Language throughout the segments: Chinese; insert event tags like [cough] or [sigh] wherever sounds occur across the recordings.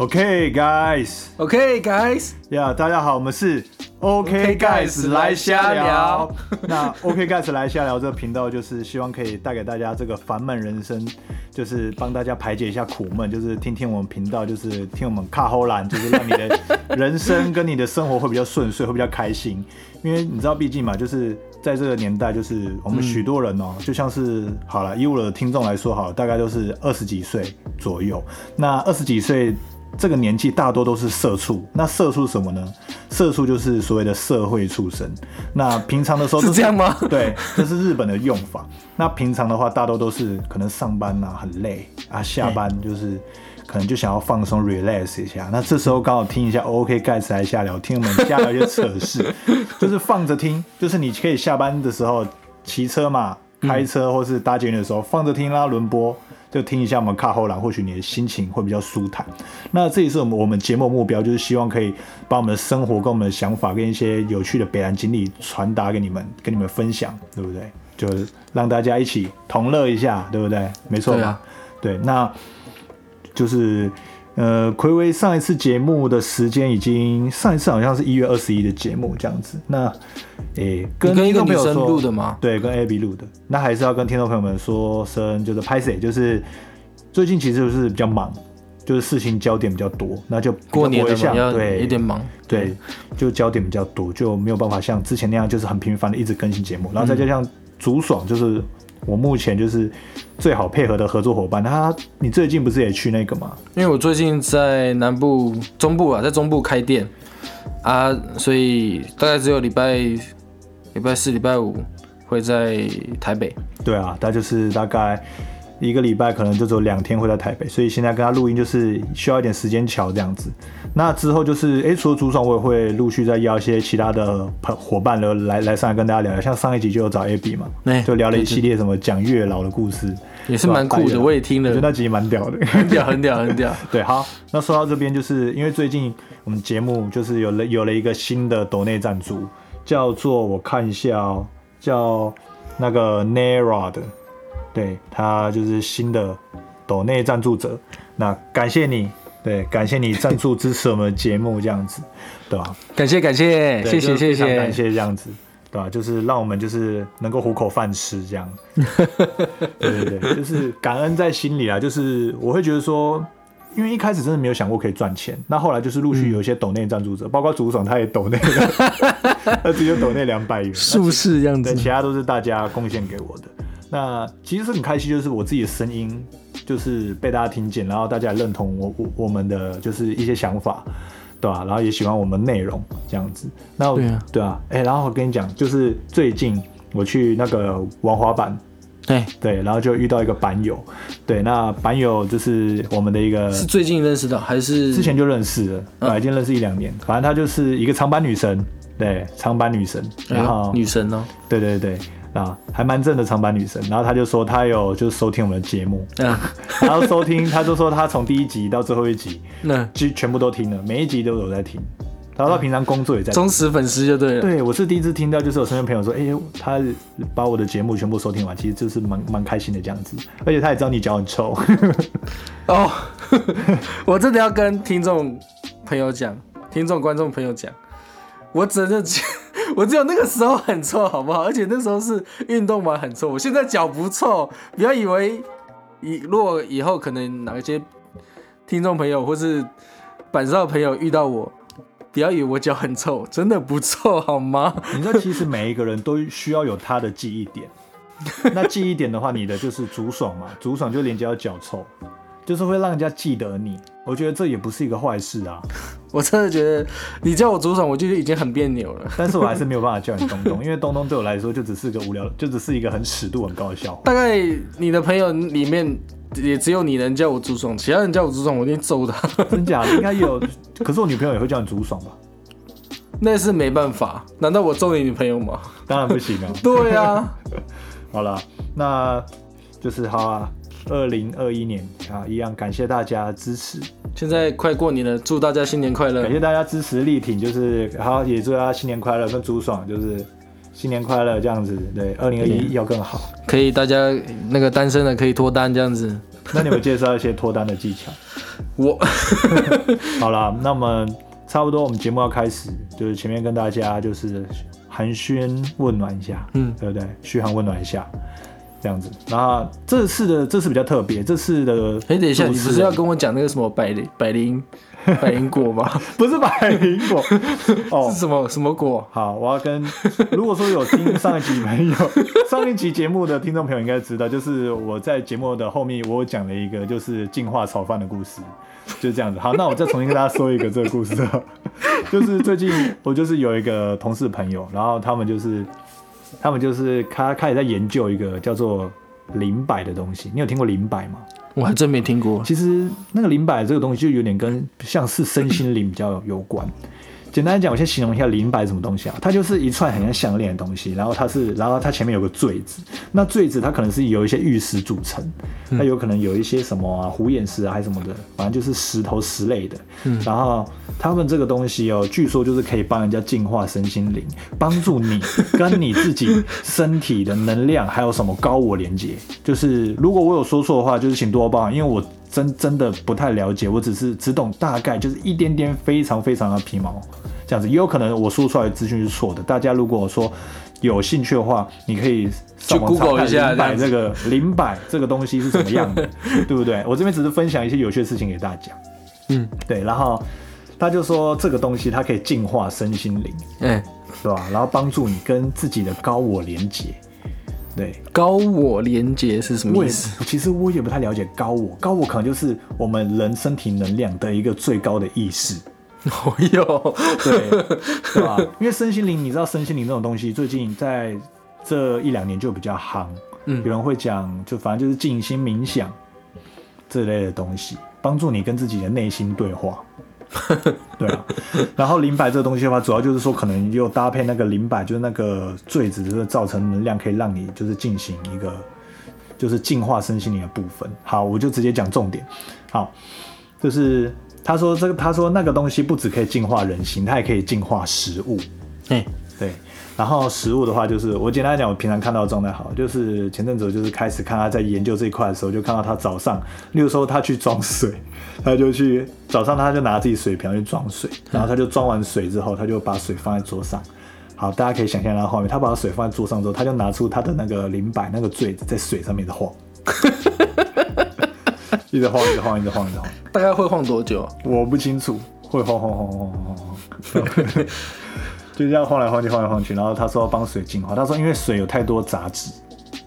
OK guys，OK guys，呀、大家好，我们是 OK guys 来瞎聊聊。那 OK guys 来瞎聊这个频道，就是希望可以带给大家这个烦闷人生，就是帮大家排解一下苦闷，就是听听我们频道，就是听我们卡后兰，就是让你的人生跟你的生活会比较顺遂，会比较开心。因为你知道，毕竟嘛，就是在这个年代，就是我们许多人哦、就像是好了，以我的听众来说，好了，大概都是二十几岁左右。那二十几岁这个年纪，大多都是社畜。那社畜什么呢？社畜就是所谓的社会畜生。那平常的时候都是这样吗对，这是日本的用法。那平常的话，大多都是可能上班啊很累啊，下班就是。可能就想要放松 relax 一下，那这时候刚好听一下 OK 盖茨来下聊，听我们下聊一些扯事，[laughs] 就是放着听，就是你可以下班的时候骑车嘛，开车或是搭捷运的时候放着听啦，轮播就听一下我们卡后栏，或许你的心情会比较舒坦。那这也是我们我们节目目标，就是希望可以把我们的生活跟我们的想法跟一些有趣的北兰经历传达给你们，跟你们分享，对不对？就是让大家一起同乐一下，对不对？没错吧对啊？对，那就是呃，暌违上一次节目的时间已经上一次好像是一月二十一的节目这样子。那诶、跟跟一个听众朋友女生说录的吗对，跟 Abby 录的。那还是要跟听众朋友们说声，就是拍谁，就是最近其实就是比较忙，就是事情焦点比较多，那就过年不会了嘛要像对有点忙，对，就焦点比较多，就没有办法像之前那样就是很频繁的一直更新节目，然后再加上竹爽就是我目前就是最好配合的合作伙伴。他你最近不是也去那个吗？因为我最近在南部、中部啊，在中部开店啊，所以大概只有礼拜礼拜四、礼拜五会在台北。对啊，他就是大概一个礼拜可能就只有两天会在台北，所以现在跟他录音就是需要一点时间瞧这样子。那之后就是，哎，除了朱爽，我也会陆续再邀一些其他的朋伙伴了来来上来跟大家聊聊，像上一集就有找 AB 嘛，哎就聊了一系列什么讲月老的故事，也是蛮酷的，我也听了，我觉得那集蛮屌的。很屌，很屌，很屌。[laughs] 对，好，那说到这边，就是因为最近我们节目就是有了有了一个新的抖内赞助，叫做我看一下哦，叫那个 Nera 的，对他就是新的抖内赞助者，那感谢你，对，感谢你赞助支持我们的节目这样子，对吧？感谢感谢，谢谢谢谢感谢。谢这样子，对吧？就是让我们就是能够糊口饭吃这样。[laughs] 对对对，就是感恩在心里啊。就是我会觉得说，因为一开始真的没有想过可以赚钱，那后来就是陆续有一些抖内赞助者，包括竹爽他也抖内了，[laughs] 他直接抖内两百元，术士这样对，子其，他都是大家贡献给我的。那其实是很开心，就是我自己的声音就是被大家听见，然后大家也认同我我我们的就是一些想法，对吧、然后也喜欢我们内容这样子。那对啊。对啊，哎、然后我跟你讲，就是最近我去那个玩滑板，对，对，然后就遇到一个板友，对，那板友就是我们的一个是最近认识的还是？之前就认识了，嗯。啊，已经认识一两年，反正她就是一个长板女神，对，长板女神，然后女神哦？对对对，啊，还蛮正的长板女神。然后她就说她有就是收听我们的节目，嗯，然后收听，她就说她从第一集到最后一集，那就全部都听了，每一集都有在听。然后她平常工作也在听。忠实粉丝就对了。对，我是第一次听到，就是我身边朋友说，哎、他把我的节目全部收听完，其实就是蛮蛮开心的这样子。而且他也知道你脚很臭，[laughs] 哦，[laughs] 我真的要跟听众朋友讲，听众观众朋友讲，我真的只我只有那个时候很臭，好不好？而且那时候是运动完很臭，我现在脚不臭，不要以为以如果以后可能哪一些听众朋友或是板上的朋友遇到我。不要以为我脚很臭，真的不臭好吗？你知道，其实每一个人都需要有他的记忆点。那记忆点的话，你的就是竹爽嘛，竹爽就连接到脚臭，就是会让人家记得你。我觉得这也不是一个坏事啊，我真的觉得你叫我主爽，我就已经很别扭了。但是我还是没有办法叫你东东，[laughs] 因为东东对我来说就只是个无聊，就只是一个很尺度很高的笑话。大概你的朋友里面也只有你能叫我朱爽，其他人叫我朱爽，我一定揍他。[laughs] 真假的应该有，可是我女朋友也会叫你竹爽吧？[laughs] 那是没办法，难道我揍你女朋友吗？当然不行啊。对啊，好了，那就是好啊。二零二一年啊，一样感谢大家支持，现在快过年了，祝大家新年快乐感。谢大家支持力挺，就是好也祝大家新年快乐，跟朱爽就是新年快乐，这样子，对，二零二一要更好。可以，大家那个单身的可以脱单这样子。那你们介绍一些脱单的技巧？我 [laughs] 好了，那么差不多，我们节目要开始，就是前面跟大家就是寒暄问暖一下，嗯对不对？嘘寒问暖一下，这样子。然后这次的这次比较特别，这次的哎，等一下，你不是要跟我讲那个什么百灵百灵百灵果吗？[laughs] 不是百灵果 [laughs] 哦是。什么什么果？好，我要跟如果说有听上一集朋友 [laughs] 上一集节目的听众朋友应该知道，就是我在节目的后面我有讲了一个就是进化炒饭的故事，就是这样子。好，那我再重新跟大家说一个这个故事，就是最近我就是有一个同事朋友，然后他们就是他们就是他开始在研究一个叫做灵摆的东西，你有听过灵摆吗？我还真没听过。其实那个灵摆这个东西就有点跟像是身心灵比较有关。简单来讲，我先形容一下灵摆什么东西啊？它就是一串很像项链的东西，然后它是，[laughs] 然后它前面有个坠子，那坠子它可能是由一些玉石组成，它有可能有一些什么啊虎眼石啊还是什么的，反正就是石头石类的。然后他们这个东西哦，据说就是可以帮人家净化身心灵，帮助你跟你自己身体的能量还有什么高我连接。就是如果我有说错的话，就是请多包涵，因为我真真的不太了解，我只是只懂大概，就是一点点非常非常的皮毛这样子，也有可能我说出来的资讯是错的。大家如果说有兴趣的话，你可以上网查看一下灵摆这这个灵摆这个东西是怎么样的，[laughs] 对不对？我这边只是分享一些有趣的事情给大家。嗯，对，然后他就说这个东西它可以净化身心灵，哎，对吧？然后帮助你跟自己的高我连接。对，高我连接是什么意思？其实我也不太了解高我，高我可能就是我们人身体能量的一个最高的意识，[laughs] 哦哟，对对吧？因为身心灵，你知道身心灵这种东西，最近在这一两年就比较夯，嗯有人会讲，就反正就是静心冥想这类的东西，帮助你跟自己的内心对话。[laughs] 对啊，然后灵摆这个东西的话，主要就是说可能又搭配那个灵摆，就是那个坠子，就是造成能量，可以让你就是进行一个就是净化身心灵的部分。好，我就直接讲重点。好，就是他说这个，他说那个东西不只可以净化人心，它也可以净化食物。哎，对，然后食物的话，就是我简单来讲，我平常看到的状态好，就是前阵子就是开始看他在研究这一块的时候，就看到他早上，例如说他去装水，他就去早上他就拿自己水瓶去装水，然后他就装完水之后，他就把水放在桌上。好，大家可以想象他的画面，他把水放在桌上之后，他就拿出他的那个零摆那个坠子，在水上面的晃，一直晃，一直晃，一直晃，一直晃。大概会晃多久？我不清楚，会晃晃晃晃晃晃晃，就这样晃来晃去，晃来晃去。然后他说要帮水净化，他说因为水有太多杂质，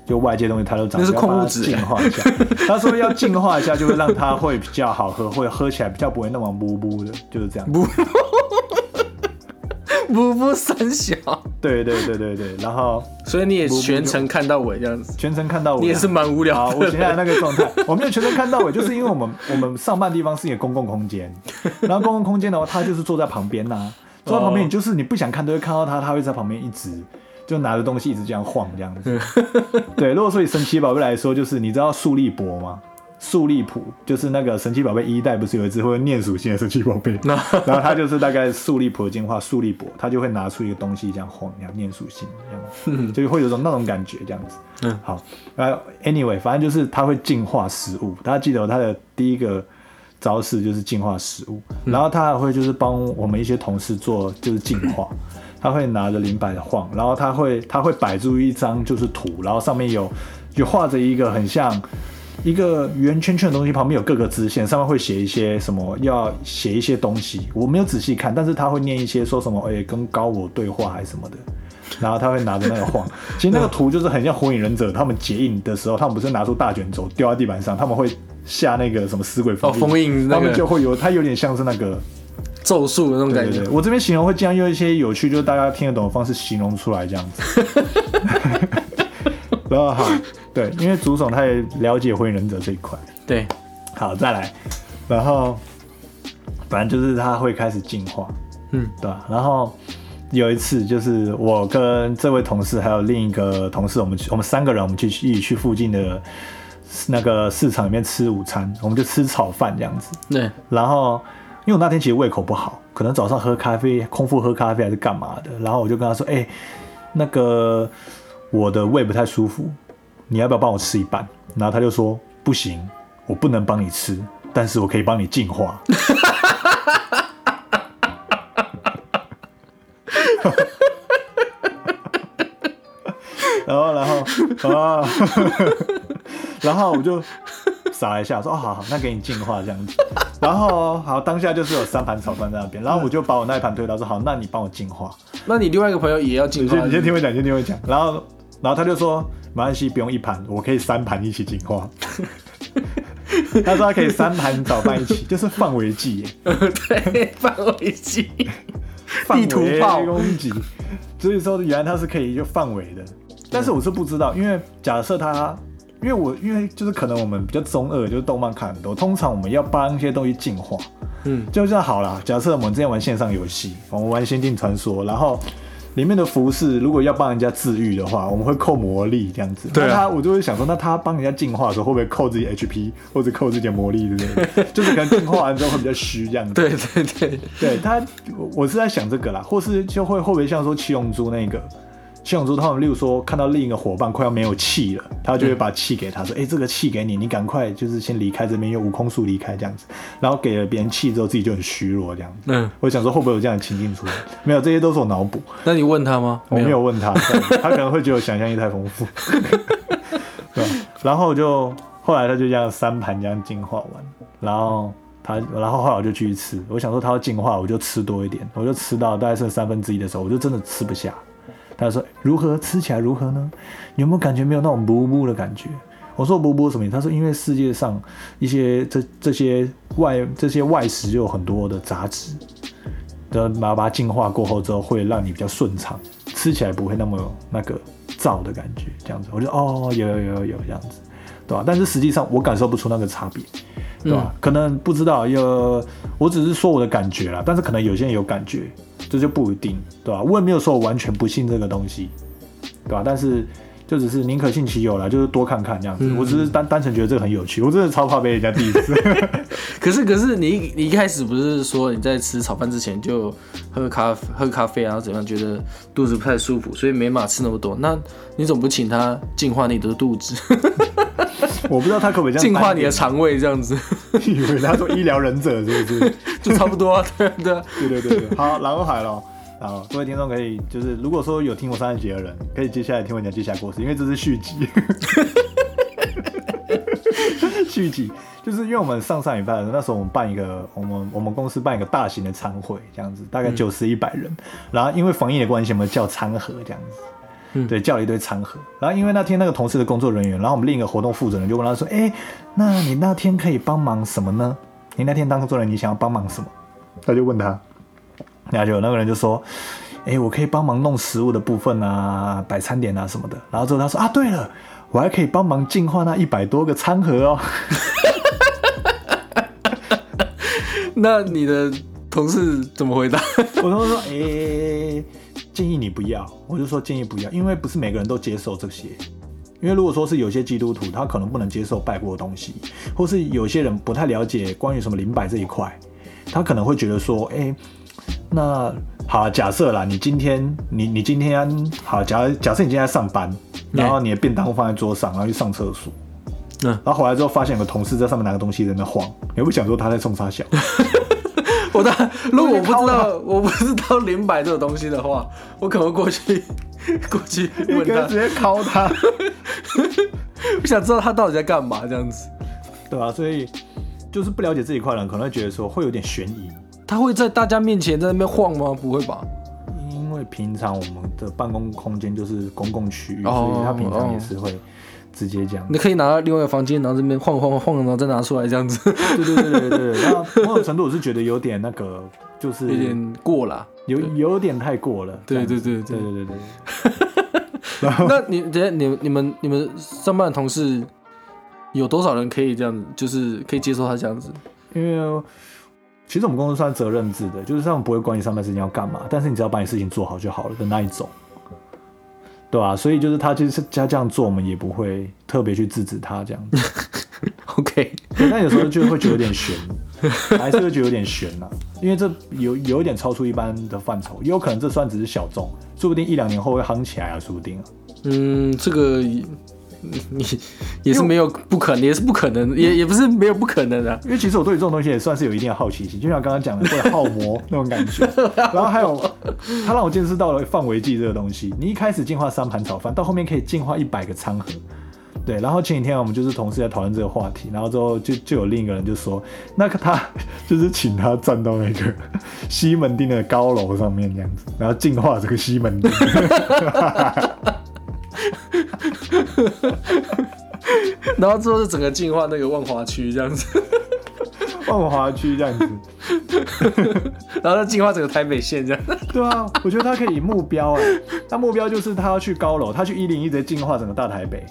就外界东西它都杂质，那是矿物质净化一下。他说要净化一下，就会让它会比较好喝，会喝起来比较不会那么呜呜的，就是这样。不，不不三小，对对对对对，然后所以你也全程看到尾这样子，全程看到我，你也是蛮无聊。我现在那个状态，我没有全程看到尾，就是因为我们我们上班的地方是一个公共空间，然后公共空间的话，他就是坐在旁边呐、坐在旁边，哦你就是你不想看都会看到他，他会在旁边一直就拿着东西一直这样晃这样子。[laughs] 对，如果说以神奇宝贝来说，就是你知道树利博吗？树利普就是那个神奇宝贝一代不是有一只会念属性的神奇宝贝，[laughs] 然后它就是大概树利普的进化，树利博它就会拿出一个东西这样晃，这样念属性这样，[laughs] 就会有种那种感觉这样子。嗯好，呃，anyway，反正就是它会进化食物。大家记得它的第一个招式就是净化食物，然后他还会就是帮我们一些同事做就是净化。他会拿着灵摆的晃，然后他会他会摆出一张就是图，然后上面有有画着一个很像一个圆圈圈的东西，旁边有各个支线，上面会写一些什么，要写一些东西，我没有仔细看，但是他会念一些说什么，哎、跟高我对话还是什么的。然后他会拿着那个晃，其实那个图就是很像火影忍者，他们结印的时候，他们不是拿出大卷轴丢在地板上，他们会下那个什么死鬼封哦封印那他们就会有，它有点像是那个咒术的那种感觉。我这边形容会尽量用一些有趣，就是大家听得懂的方式形容出来这样子。[laughs] 然后好，对，因为竹总他也了解火影忍者这一块。对，好，再来，然后反正就是他会开始进化，嗯，对吧？然后有一次就是我跟这位同事还有另一个同事，我们去我们三个人，我们去一起去附近的那个市场里面吃午餐，我们就吃炒饭这样子。对，然后因为我那天其实胃口不好，可能早上喝咖啡，空腹喝咖啡还是干嘛的，然后我就跟他说，哎、那个我的胃不太舒服，你要不要帮我吃一半？然后他就说不行，我不能帮你吃，但是我可以帮你净化。[laughs] 然后，然后，啊，[laughs] 然后我就傻了一下，说：“哦，好好，那给你净化这样子。”然后，好，当下就是有三盘炒饭在那边，然后我就把我那一盘推到，说：“好，那你帮我净化。”那你另外一个朋友也要净化？你先，你先听我讲，先听我讲。然后，然后他就说：“没关系，不用一盘，我可以三盘一起净化。[laughs] ”他说他可以三盘炒饭一起，就是范围计耶。[laughs] 对，范围计，地图炮攻击。所以说，原来他是可以就范围的。但是我是不知道，因为假设他，因为我因为就是可能我们比较中二，就是动漫看很多，通常我们要帮一些东西进化，嗯，就这样好了。假设我们之前玩线上游戏，我们玩《仙境传说》，然后里面的服饰如果要帮人家治愈的话，我们会扣魔力这样子。对啊那他我就会想说，那他帮人家进化的时候，会不会扣自己 HP 或者扣自己的魔力之类的？[laughs] 就是可能进化完之后会比较虚这样子。对对对，对他，我我是在想这个啦，或是就会会不会像说七龙珠那个七龙珠，他们例如说看到另一个伙伴快要没有气了，他就会把气给他说，哎、这个气给你，你赶快就是先离开这边，用悟空术离开这样子，然后给了别人气之后，自己就很虚弱这样子。嗯，我想说会不会有这样的情境出来？没有，这些都是我脑补，那你问他吗？我没有问他，他可能会觉得我想象力太丰富。[laughs] 对，然后就后来他就这样三盘这样进化完，然后他，然后后来我就继续吃，我想说他要进化，我就吃多一点，我就吃到大概剩三分之一的时候，我就真的吃不下。他说如何吃起来如何呢？有没有感觉没有那种不不的感觉？我说不不什么意思？他说因为世界上一些这这些外这些外食就有很多的杂质，的把它把它净化过后之后，会让你比较顺畅，吃起来不会那么有那个燥的感觉，这样子。我就哦，有有有有这样子，对吧、但是实际上我感受不出那个差别，对吧、可能不知道，有我只是说我的感觉啦，但是可能有些人有感觉，这就不一定，对吧、我也没有说我完全不信这个东西，对吧、但是。就只是宁可信其有啦，就是多看看这样子。我只是单单纯觉得这个很有趣，我真的超怕被人家 diss。[laughs] 可是可是你你一开始不是说你在吃炒饭之前就喝咖喝咖啡啊，然后怎样觉得肚子不太舒服，所以没办法吃那么多。那你怎么不请他净化你的肚子，[laughs] [laughs] 我不知道他可不可以这样净化你的肠胃这样子，[laughs] 以为他说医疗忍者是不是？[laughs] 就差不多啊，对啊对啊。对对对对，好，然后海了。然后各位听众可以就是，如果说有听我上一集的人，可以接下来听我讲接下来故事，因为这是续集。续集就是因为我们上上礼拜的时候那时候我们办一个，我们我们公司办一个大型的餐会，这样子大概九十一百人，然后因为防疫的关系，我们叫餐盒这样子。嗯对，叫了一堆餐盒。然后因为那天那个同事的工作人员，然后我们另一个活动负责人就问他说：“哎，那你那天可以帮忙什么呢？你那天当工作人员，你想要帮忙什么？”他就问他，然后就那个人就说：“哎，我可以帮忙弄食物的部分啊，摆餐点啊什么的。”然后之后他说：“啊，对了，我还可以帮忙净化那一百多个餐盒哦。[laughs] 那你的同事怎么回答？”我同事说：“哎，建议你不要。”我就说建议不要，因为不是每个人都接受这些。因为如果说是有些基督徒，他可能不能接受拜过的东西，或是有些人不太了解关于什么灵摆这一块，他可能会觉得说，哎、那好，假设啦，你今天你你今天好，假假设你今天在上班，然后你的便当放在桌上，然后去上厕所，嗯然后回来之后发现有个同事在上面拿个东西在那晃，你会不想说他在冲他笑？我的如果我不知道我不知道灵摆这种东西的话，我可能会过去过去你问他直，接敲他，我想知道他到底在干嘛这样子。对吧、所以就是不了解这一块的人，可能会觉得说会有点悬疑。他会在大家面前在那边晃吗？不会吧？因为平常我们的办公空间就是公共区域，哦所以他平常也是会直接这样。你可以拿到另外一个房间，然后这边晃晃晃，然后再拿出来这样子，对对对对对对。然后某种程度我是觉得有点那个，就是有点过啦。有有点太过了。对对对对对对对。那你等下你你们你们上班的同事有多少人可以这样子，就是可以接受他这样子？因为其实我们公司算责任制的，就是他们不会管你上班时间要干嘛，但是你只要把你事情做好就好了的那一种。对吧、所以就是他就是他这样做，我们也不会特别去制止他这样子。[laughs] OK，对但有时候就会觉得有点悬，还是会觉得有点悬呐、因为这有有一点超出一般的范畴，也有可能这算只是小众，说不定一两年后会夯起来啊，说不定啊。嗯，这个你 [laughs] 你也是没有不可能，也是不可能，也也不是没有不可能的、啊。因为其实我对于这种东西也算是有一定的好奇心，就像刚刚讲的，会好魔那种感觉。[laughs] 然后还有，他让我见识到了范围剂这个东西。你一开始进化三盘炒饭，到后面可以进化一百个餐盒。对，然后前几天我们就是同事在讨论这个话题，然后之后就就有另一个人就说，那个他 [laughs] 就是请他站到那个西门町的高楼上面这样子，然后净化这个西门町。然后之后是整个进化那个万华区这样子，万华区这样子，然后再进化整个台北县这样。对啊，我觉得他可以以目标哎，他目标就是他要去高楼，他去一零一直接进化整个大台北。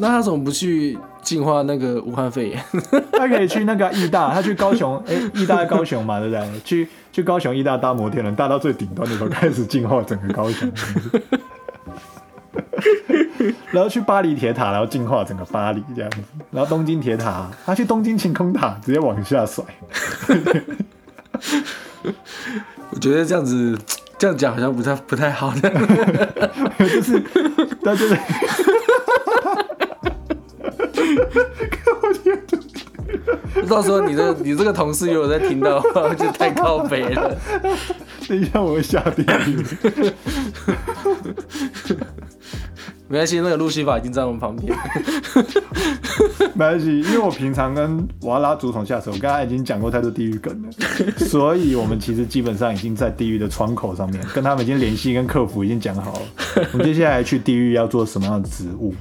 那他怎么不去净化那个武汉肺炎？他可以去那个义大，他去高雄，[laughs] 哎、义大在高雄嘛，对不对？去去高雄义大搭摩天轮，搭到最顶端的时候开始净化整个高雄，然后去巴黎铁塔，然后净化整个巴黎这样子，然后东京铁塔，他去东京晴空塔直接往下甩，[laughs] 我觉得这样子这样讲好像不太不太好的。就是他就是。[laughs] 到时候你的你这个同事如果在听到的话，就太靠北了。[laughs] 等一下我会下地狱。没关系，那个路西法已经在我们旁边。[laughs] 没关系，因为我平常跟我要拉竹筒下手，我刚才已经讲过太多地狱梗了，[laughs] 所以我们其实基本上已经在地狱的窗口上面，跟他们已经联系，跟客服已经讲好了。我们接下来去地狱要做什么样的职务，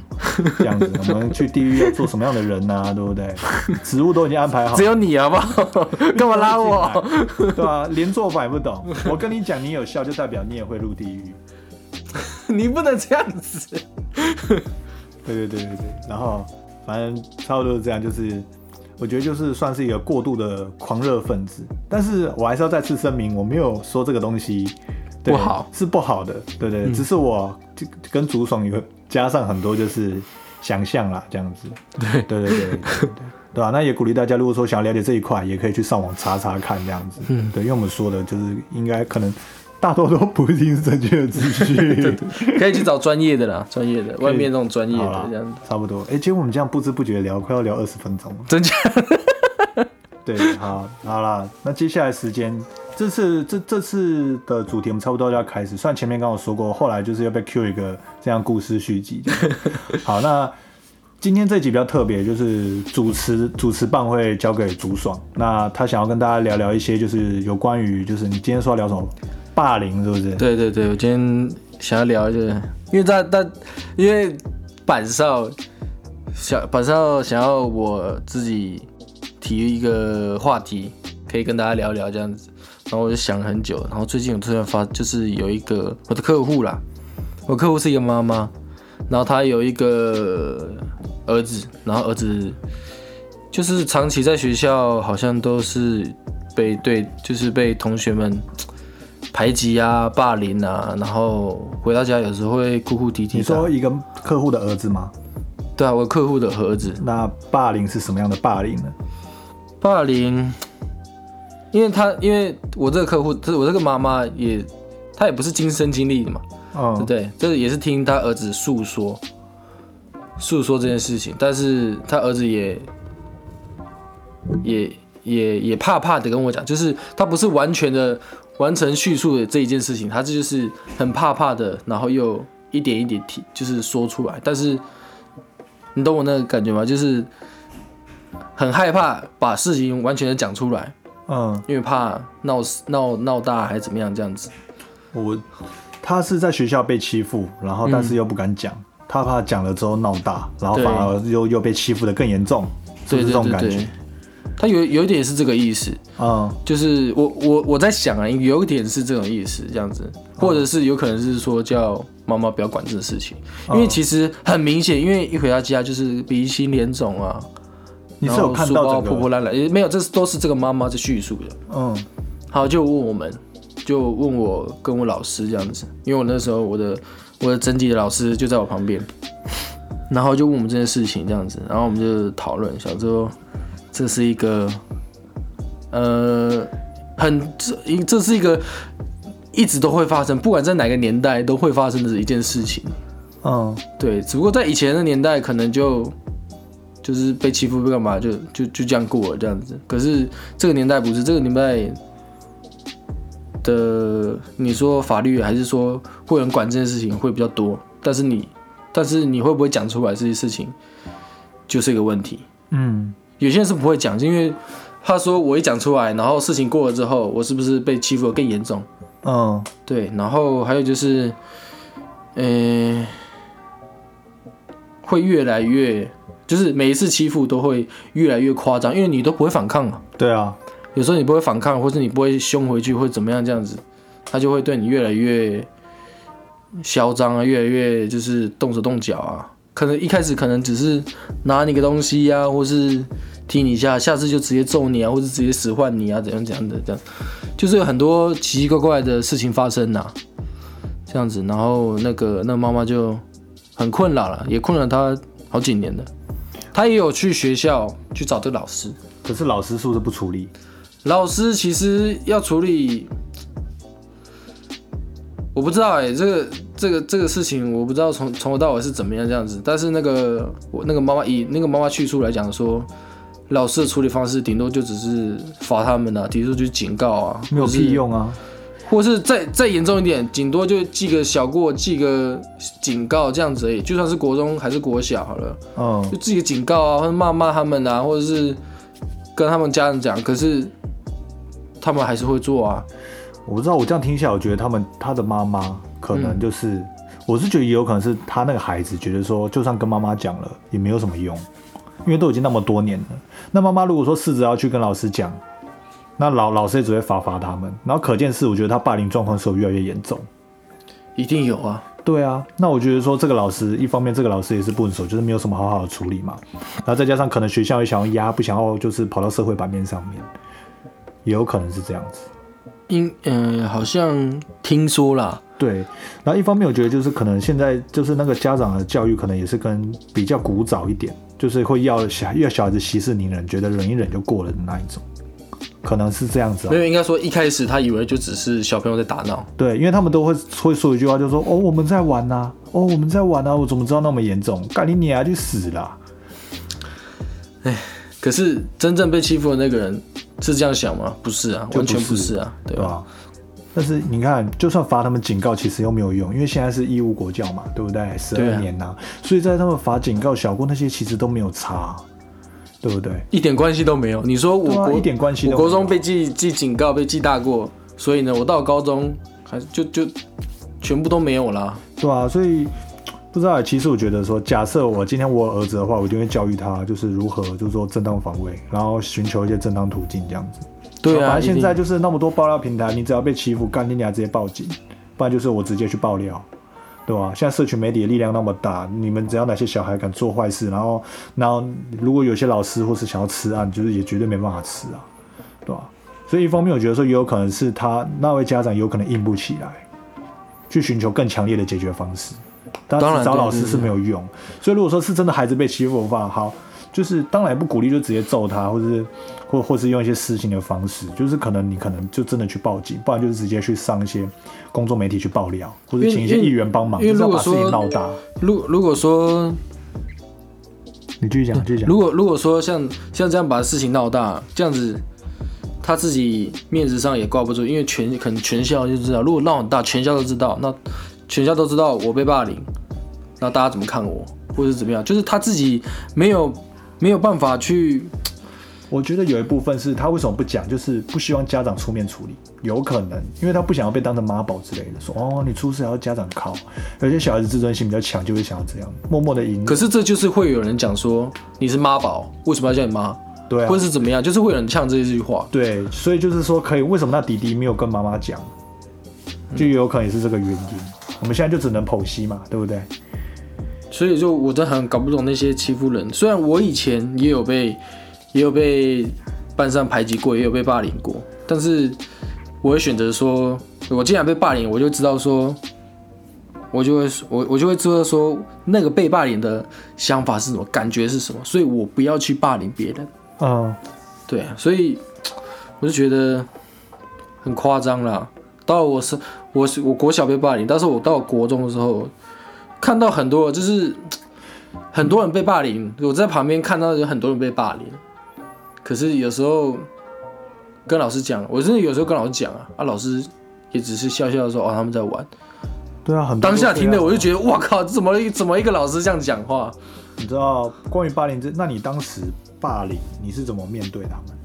这样子，我们去地狱要做什么样的人呐、对不对？职务都已经安排好只，有你好不好？干嘛拉我？对吧、连做法也不懂，我跟你讲，你有效就代表你也会入地狱。你不能这样子。[laughs] 对对对对对，然后反正差不多是这样，就是我觉得就是算是一个过度的狂热分子，但是我还是要再次声明，我没有说这个东西不好，是不好的，对对，只是我就跟竹爽有加上很多就是想象啦，这样子，对。对对对对对对吧、那也鼓励大家，如果说想要了解这一块，也可以去上网查查看这样子，嗯。对，因为我们说的就是应该可能大多都不一定是正确的资讯。[laughs] 可以去找专业的啦，专业的，外面那种专业的这样子。，差不多。哎、结果我们这样不知不觉聊，快要聊二十分钟了。真假？[laughs] 对，好，好啦，那接下来时间，这次这这次的主题我们差不多就要开始。虽然前面刚刚有说过，后来就是要被 Q 一个这样故事续集。[laughs] 好，那今天这集比较特别，就是主持主持棒会交给竹爽，那他想要跟大家聊聊一些就是有关于就是你今天说要聊什么霸凌，是不是？对对对，我今天想要聊一个，因为大大因为板少想板少想要我自己提一个话题，可以跟大家聊聊这样子，然后我就想了很久，然后最近我突然发，就是有一个我的客户啦，我客户是一个妈妈，然后她有一个儿子，然后儿子就是长期在学校好像都是被对，就是被同学们排挤啊、霸凌啊，然后回到家有时候会哭哭啼啼的。你说一个客户的儿子吗？对啊，我客户的儿子那霸凌是什么样的霸凌呢？霸凌，因为他因为我这个客户，这我这个妈妈也，她也不是亲身经历的嘛，对不嗯，对？这也是听他儿子诉说，诉说这件事情，但是他儿子也也也也怕怕的跟我讲，就是他不是完全的完成叙述的这一件事情，他这就是很怕怕的，然后又一点一点提，就是说出来，但是你懂我那个感觉吗？就是很害怕把事情完全的讲出来，嗯，因为怕闹闹闹大还是怎么样这样子。我他是在学校被欺负，然后但是又不敢讲，他怕讲了之后闹大，然后反而又又被欺负的更严重，是不是这种感觉？，他有有一点是这个意思，嗯就是我我我在想啊，有一点是这种意思，这样子，或者是有可能是说叫妈妈不要管这个事情，因为其实很明显，因为一回到家就是鼻青脸肿啊，你是有看到然后书包破破烂烂，也没有，这是都是这个妈妈在叙述的。嗯。好，就问我们，就问我跟我老师这样子，因为我那时候我的我的整体的老师就在我旁边，然后就问我们这件事情这样子，然后我们就讨论，想说这是一个呃，很这这是一个一直都会发生，不管在哪个年代都会发生的一件事情。嗯，对，只不过在以前的年代，可能就就是被欺负被干嘛，就就就这样过了这样子。可是这个年代不是，这个年代的你说法律还是说会有人管这件事情会比较多，但是你但是你会不会讲出来这些事情，就是一个问题。嗯，有些人是不会讲，因为他说我一讲出来，然后事情过了之后，我是不是被欺负的更严重？嗯，对，然后还有就是，呃，会越来越，就是每一次欺负都会越来越夸张，因为你都不会反抗嘛。对啊，有时候你不会反抗，或是你不会凶回去，或者怎么样这样子，他就会对你越来越嚣张啊，越来越就是动手动脚啊。可能一开始可能只是拿你个东西呀、啊，或是踢你一下，下次就直接揍你啊，或者直接使唤你啊，怎样怎样的这样，就是有很多奇奇怪怪的事情发生呐、这样子，然后那个那个妈妈就很困扰了，也困扰她好几年了。她也有去学校去找这个老师，可是老师是不是不处理？老师其实要处理，我不知道哎、这个这个这个事情我不知道从从头到尾是怎么样这样子。但是那个我那个妈妈以那个妈妈去处来讲说，老师的处理方式顶多就只是罚他们啊，提出去警告啊，没有屁用啊。或是再再严重一点，顶多就记个小过，记个警告这样子而已。就算是国中还是国小好了，嗯就，记个警告啊，或者骂骂他们啊，或者是跟他们家人讲。可是他们还是会做啊。我不知道，我这样听下来，我觉得他们他的妈妈可能就是，我是觉得也有可能是他那个孩子觉得说，就算跟妈妈讲了也没有什么用，因为都已经那么多年了。那妈妈如果说试着要去跟老师讲，那老老师也只会罚罚他们。然后可见是，我觉得他霸凌状况是有越来越严重。一定有啊，对啊，那我觉得说这个老师，一方面这个老师也是笨手，就是没有什么好好的处理嘛，然后再加上可能学校也想要压，不想要就是跑到社会版面上面，也有可能是这样子。因嗯、呃好像听说啦，对，然后一方面我觉得就是可能现在就是那个家长的教育可能也是跟比较古早一点，就是会要小要小孩子息事宁人，觉得忍一忍就过了的那一种，可能是这样子啊没。有应该说一开始他以为就只是小朋友在打闹，对，因为他们都会会说一句话，就说哦我们在玩呐、哦我们在玩呐、我怎么知道那么严重？干你娘去死啦！可是真正被欺负的那个人是这样想吗？不是啊，就完全不是啊，对吧？但是你看，就算罚他们警告，其实又没有用，因为现在是义务国教嘛，对不对？十二年呐、所以在他们罚警告小过那些，其实都没有差，对不对？一点关系都没有。你说我国、啊一点关系我国中被记记警告，被记大过，所以呢，我到高中还就就全部都没有啦。对啊，所以不知道，其实我觉得说，假设我今天我有儿子的话，我就会教育他，就是如何就是说正当防卫，然后寻求一些正当途径这样子。对啊，反正现在就是那么多爆料平台，你只要被欺负，干你俩直接报警，不然就是我直接去爆料，对吧？现在社群媒体的力量那么大，你们只要哪些小孩敢做坏事，然后然后如果有些老师或是想要吃案，就是也绝对没办法吃啊，对吧？所以一方面我觉得说，也有可能是他那位家长有可能硬不起来，去寻求更强烈的解决方式。但当然找老师是没有用，所以如果说是真的孩子被欺负的话，好，就是当然不鼓励就直接揍他，或者是或或是用一些私刑的方式，就是可能你可能就真的去报警，不然就是直接去上一些公众媒体去爆料，或者请一些议员帮忙，因为如果就是要把事情说闹大。如如果说你继续讲，继续讲。如果如果说像像这样把事情闹大，这样子他自己面子上也挂不住，因为全可能全校就知道，如果闹很大，全校都知道，那全校都知道我被霸凌，那大家怎么看我，或者是怎么样？就是他自己没有没有办法去，[tsk] 我觉得有一部分是他为什么不讲，就是不希望家长出面处理，有可能，因为他不想要被当成妈宝之类的，说哦你出事还要家长靠，有些小孩子自尊心比较强，就会想要这样，默默的赢。可是这就是会有人讲说你是妈宝，为什么要叫你妈，对啊或者，是怎么样？就是会有人呛这一句话。对，所以就是说，可以为什么那弟弟没有跟妈妈讲，就有可能也是这个原因。我们现在就只能剖析嘛，对不对？所以就我真的很搞不懂那些欺负人。虽然我以前也有被也有被班上排挤过，也有被霸凌过，但是我会选择说，我既然被霸凌，我就知道说，我就会我我就会知道说那个被霸凌的想法是什么，感觉是什么，所以我不要去霸凌别人。嗯，对，所以我就觉得很夸张啦。到了我是我是我国小被霸凌，但是我到国中的时候，看到很多就是很多人被霸凌，我在旁边看到有很多人被霸凌，可是有时候跟老师讲，我真的有时候跟老师讲啊，啊老师也只是笑笑的说哦他们在玩，对啊，很当下听的我就，觉得哇靠，怎么怎么一个老师这样讲话？你知道关于霸凌这，那你当时霸凌你是怎么面对他们？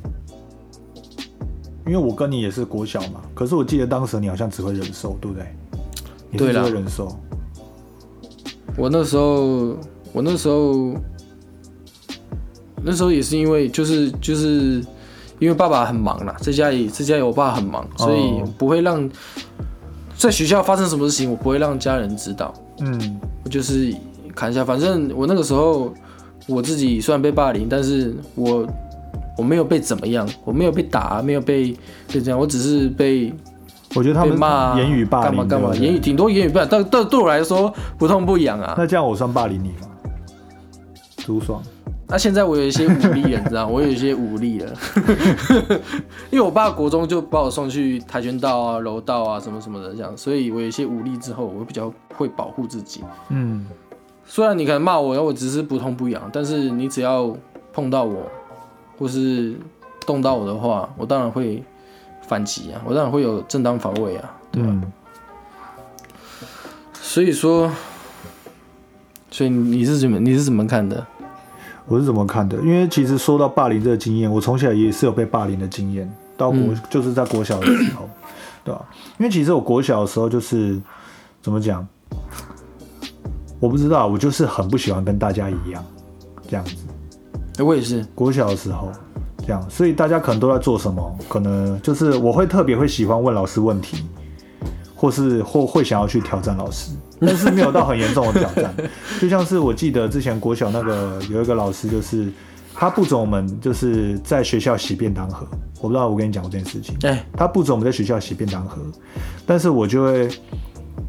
因为我跟你也是国小嘛，可是我记得当时你好像只会忍受，对不对？你只会忍受，我那时候，我那时候，那时候也是因为就是就是因为爸爸很忙啦，在家里在家里我爸很忙，所以哦不会让在学校发生什么事情，我不会让家人知道，嗯，我就是看一下，反正我那个时候我自己虽然被霸凌，但是我我没有被怎么样，我没有被打，没有被被这样，我只是被我觉得他们被骂言语霸凌，干嘛干嘛，言语顶多言语霸凌，但但对我来说不痛不痒啊。那这样我算霸凌你吗？朱爽，那现在我有一些武力了，你知道，[laughs] 我有一些武力了，[laughs] 因为我爸国中就把我送去跆拳道啊、柔道啊什么什么的这样，所以我有一些武力之后，我比较会保护自己。嗯，虽然你可能骂我，然后我只是不痛不痒，但是你只要碰到我，或是动到我的话，我当然会反击啊，我当然会有正当防卫啊，对吧？嗯，所以说，所以你是怎么你是怎么看的？我是怎么看的？因为其实说到霸凌这个经验，我从小也是有被霸凌的经验，到国、嗯就是在国小的时候，对吧、因为其实我国小的时候就是怎么讲，我不知道，我就是很不喜欢跟大家一样这样子。欸我也是，国小的时候这样，所以大家可能都在做什么？可能就是我会特别会喜欢问老师问题，或是或会想要去挑战老师，[laughs] 但是没有到很严重的挑战。就像是我记得之前国小那个有一个老师，就是他不准我们就是在学校洗便当盒，我不知道我跟你讲过这件事情。哎、他不准我们在学校洗便当盒，但是我就会，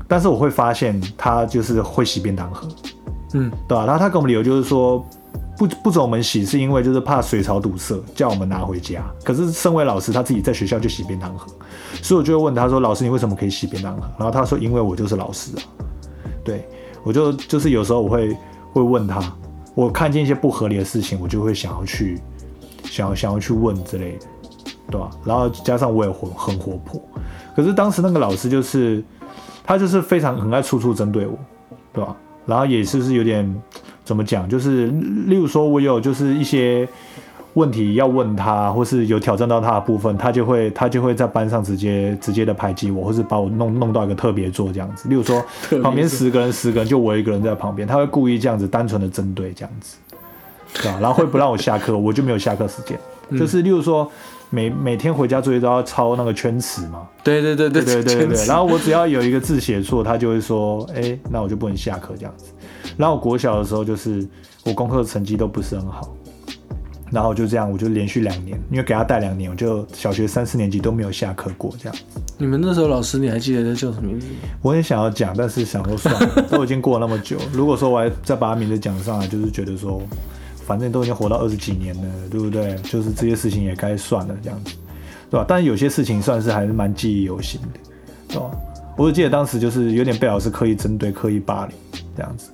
但是我会发现他就是会洗便当盒，嗯，对吧、然后他给我们理由就是说，不不准我们洗，是因为就是怕水槽堵塞，叫我们拿回家。可是身为老师，他自己在学校就洗便当盒，所以我就会问他说：“老师，你为什么可以洗便当盒？”然后他说：“因为我就是老师啊。”对，我就就是有时候我会会问他，我看见一些不合理的事情，我就会想要去想要想要去问之类的，对吧？然后加上我也活很活泼，可是当时那个老师就是他就是非常很爱处处针对我，对吧？然后也是是有点怎么讲，就是例如说我有就是一些问题要问他，或是有挑战到他的部分，他就会他就会在班上直接直接的排挤我，或是把我弄弄到一个特别座这样子。例如说旁边十个人十个人就我一个人在旁边，他会故意这样子单纯的针对这样子，对吧？然后会不让我下课，我就没有下课时间。就是例如说每每天回家作业都要抄那个圈词嘛，对对对对对对对对，[laughs] 然后我只要有一个字写错，他就会说，哎、那我就不能下课这样子。然后我国小的时候，就是我功课成绩都不是很好，然后我就这样，我就连续两年，因为给他带两年，我就小学三四年级都没有下课过这样。你们那时候老师你还记得他叫什么名字？我很想要讲，但是想说算了，都已经过了那么久，如果说我还再把他名字讲上来，就是觉得说，反正都已经活到二十几年了，对不对？就是这些事情也该算了这样子，对吧？但是有些事情算是还是蛮记忆犹新的，对吧？我只记得当时就是有点被老师刻意针对、刻意霸凌这样子。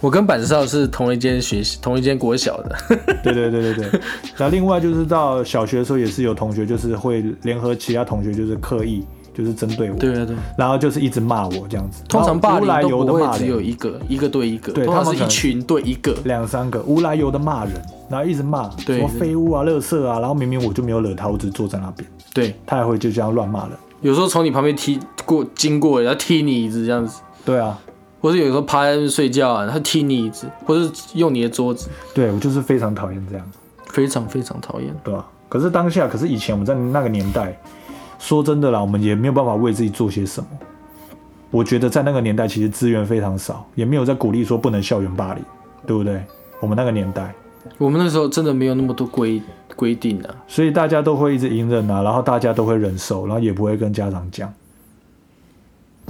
我跟板少是同一间学习，同一间国小的。[laughs] 对对对对对。然后另外就是到小学的时候，也是有同学就是会联合其他同学，就是刻意就是针对我，对啊对，然后就是一直骂我这样子。通常无来凌都由的骂不会只有，一个，一个对一个，对他们是一群对一个。两三个无来由的骂人，然后一直骂什对么废物啊、垃圾啊，然后明明我就没有惹他，我只是坐在那边，对，他还会就这样乱骂人。有时候从你旁边踢过经过，然后踢你一子这样子，对啊，或者有时候趴在那睡觉啊，他踢你椅子，或者是用你的桌子，对我就是非常讨厌这样，非常非常讨厌。对吧、可是当下，可是以前我们在那个年代，说真的啦，我们也没有办法为自己做些什么。我觉得在那个年代，其实资源非常少，也没有在鼓励说不能校园霸凌，对不对？我们那个年代，我们那时候真的没有那么多规规定啊，所以大家都会一直隐忍啊，然后大家都会忍受，然后也不会跟家长讲。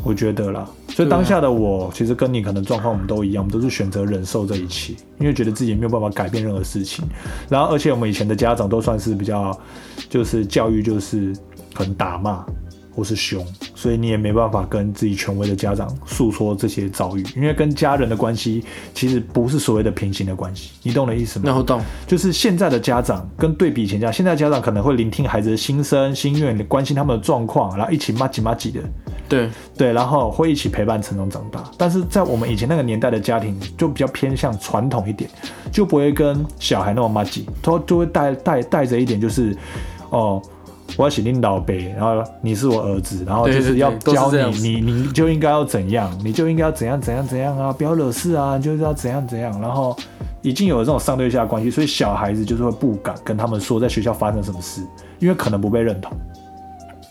我觉得啦。所以当下的我，其实跟你可能状况我们都一样，我们都是选择忍受这一切，因为觉得自己没有办法改变任何事情。然后，而且我们以前的家长都算是比较，就是教育就是很打骂或是凶，所以你也没办法跟自己权威的家长诉说这些遭遇，因为跟家人的关系其实不是所谓的平行的关系，你懂我的意思吗？然后懂，就是现在的家长跟对比以前家，现在家长可能会聆听孩子的心声、心愿，关心他们的状况，然后一起骂几骂几的，对，对，然后会一起陪伴成长长大。但是在我们以前那个年代的家庭，就比较偏向传统一点，就不会跟小孩那么骂几，都就会带带带着一点，就是哦。我要写领导杯，然后你是我儿子，然后就是要教你，你你就应该要怎样，你就应该要怎样怎样怎样啊，不要惹事啊，就是要怎样怎样。然后已经有了这种上对下关系，所以小孩子就是会不敢跟他们说在学校发生什么事，因为可能不被认同。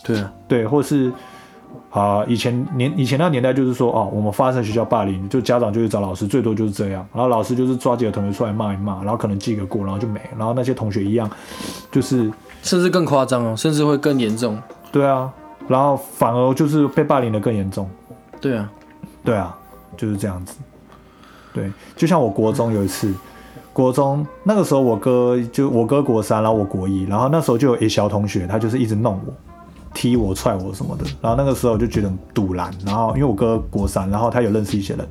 对啊，对，或是啊，以前年以前那个年代就是说哦，我们发生学校霸凌，就家长就去找老师，最多就是这样，然后老师就是抓几个同学出来骂一骂，然后可能记个过，然后就没，然后那些同学一样，就是。甚至更夸张哦，甚至会更严重。对啊，然后反而就是被霸凌的更严重。对啊，对啊，就是这样子。对，就像我国中有一次，国中那个时候我哥就我哥国三，然后我国一，然后那时候就有一小同学，他就是一直弄我，踢我、踹我什么的。然后那个时候我就觉得堵拦，然后因为我哥国三，然后他有认识一些人，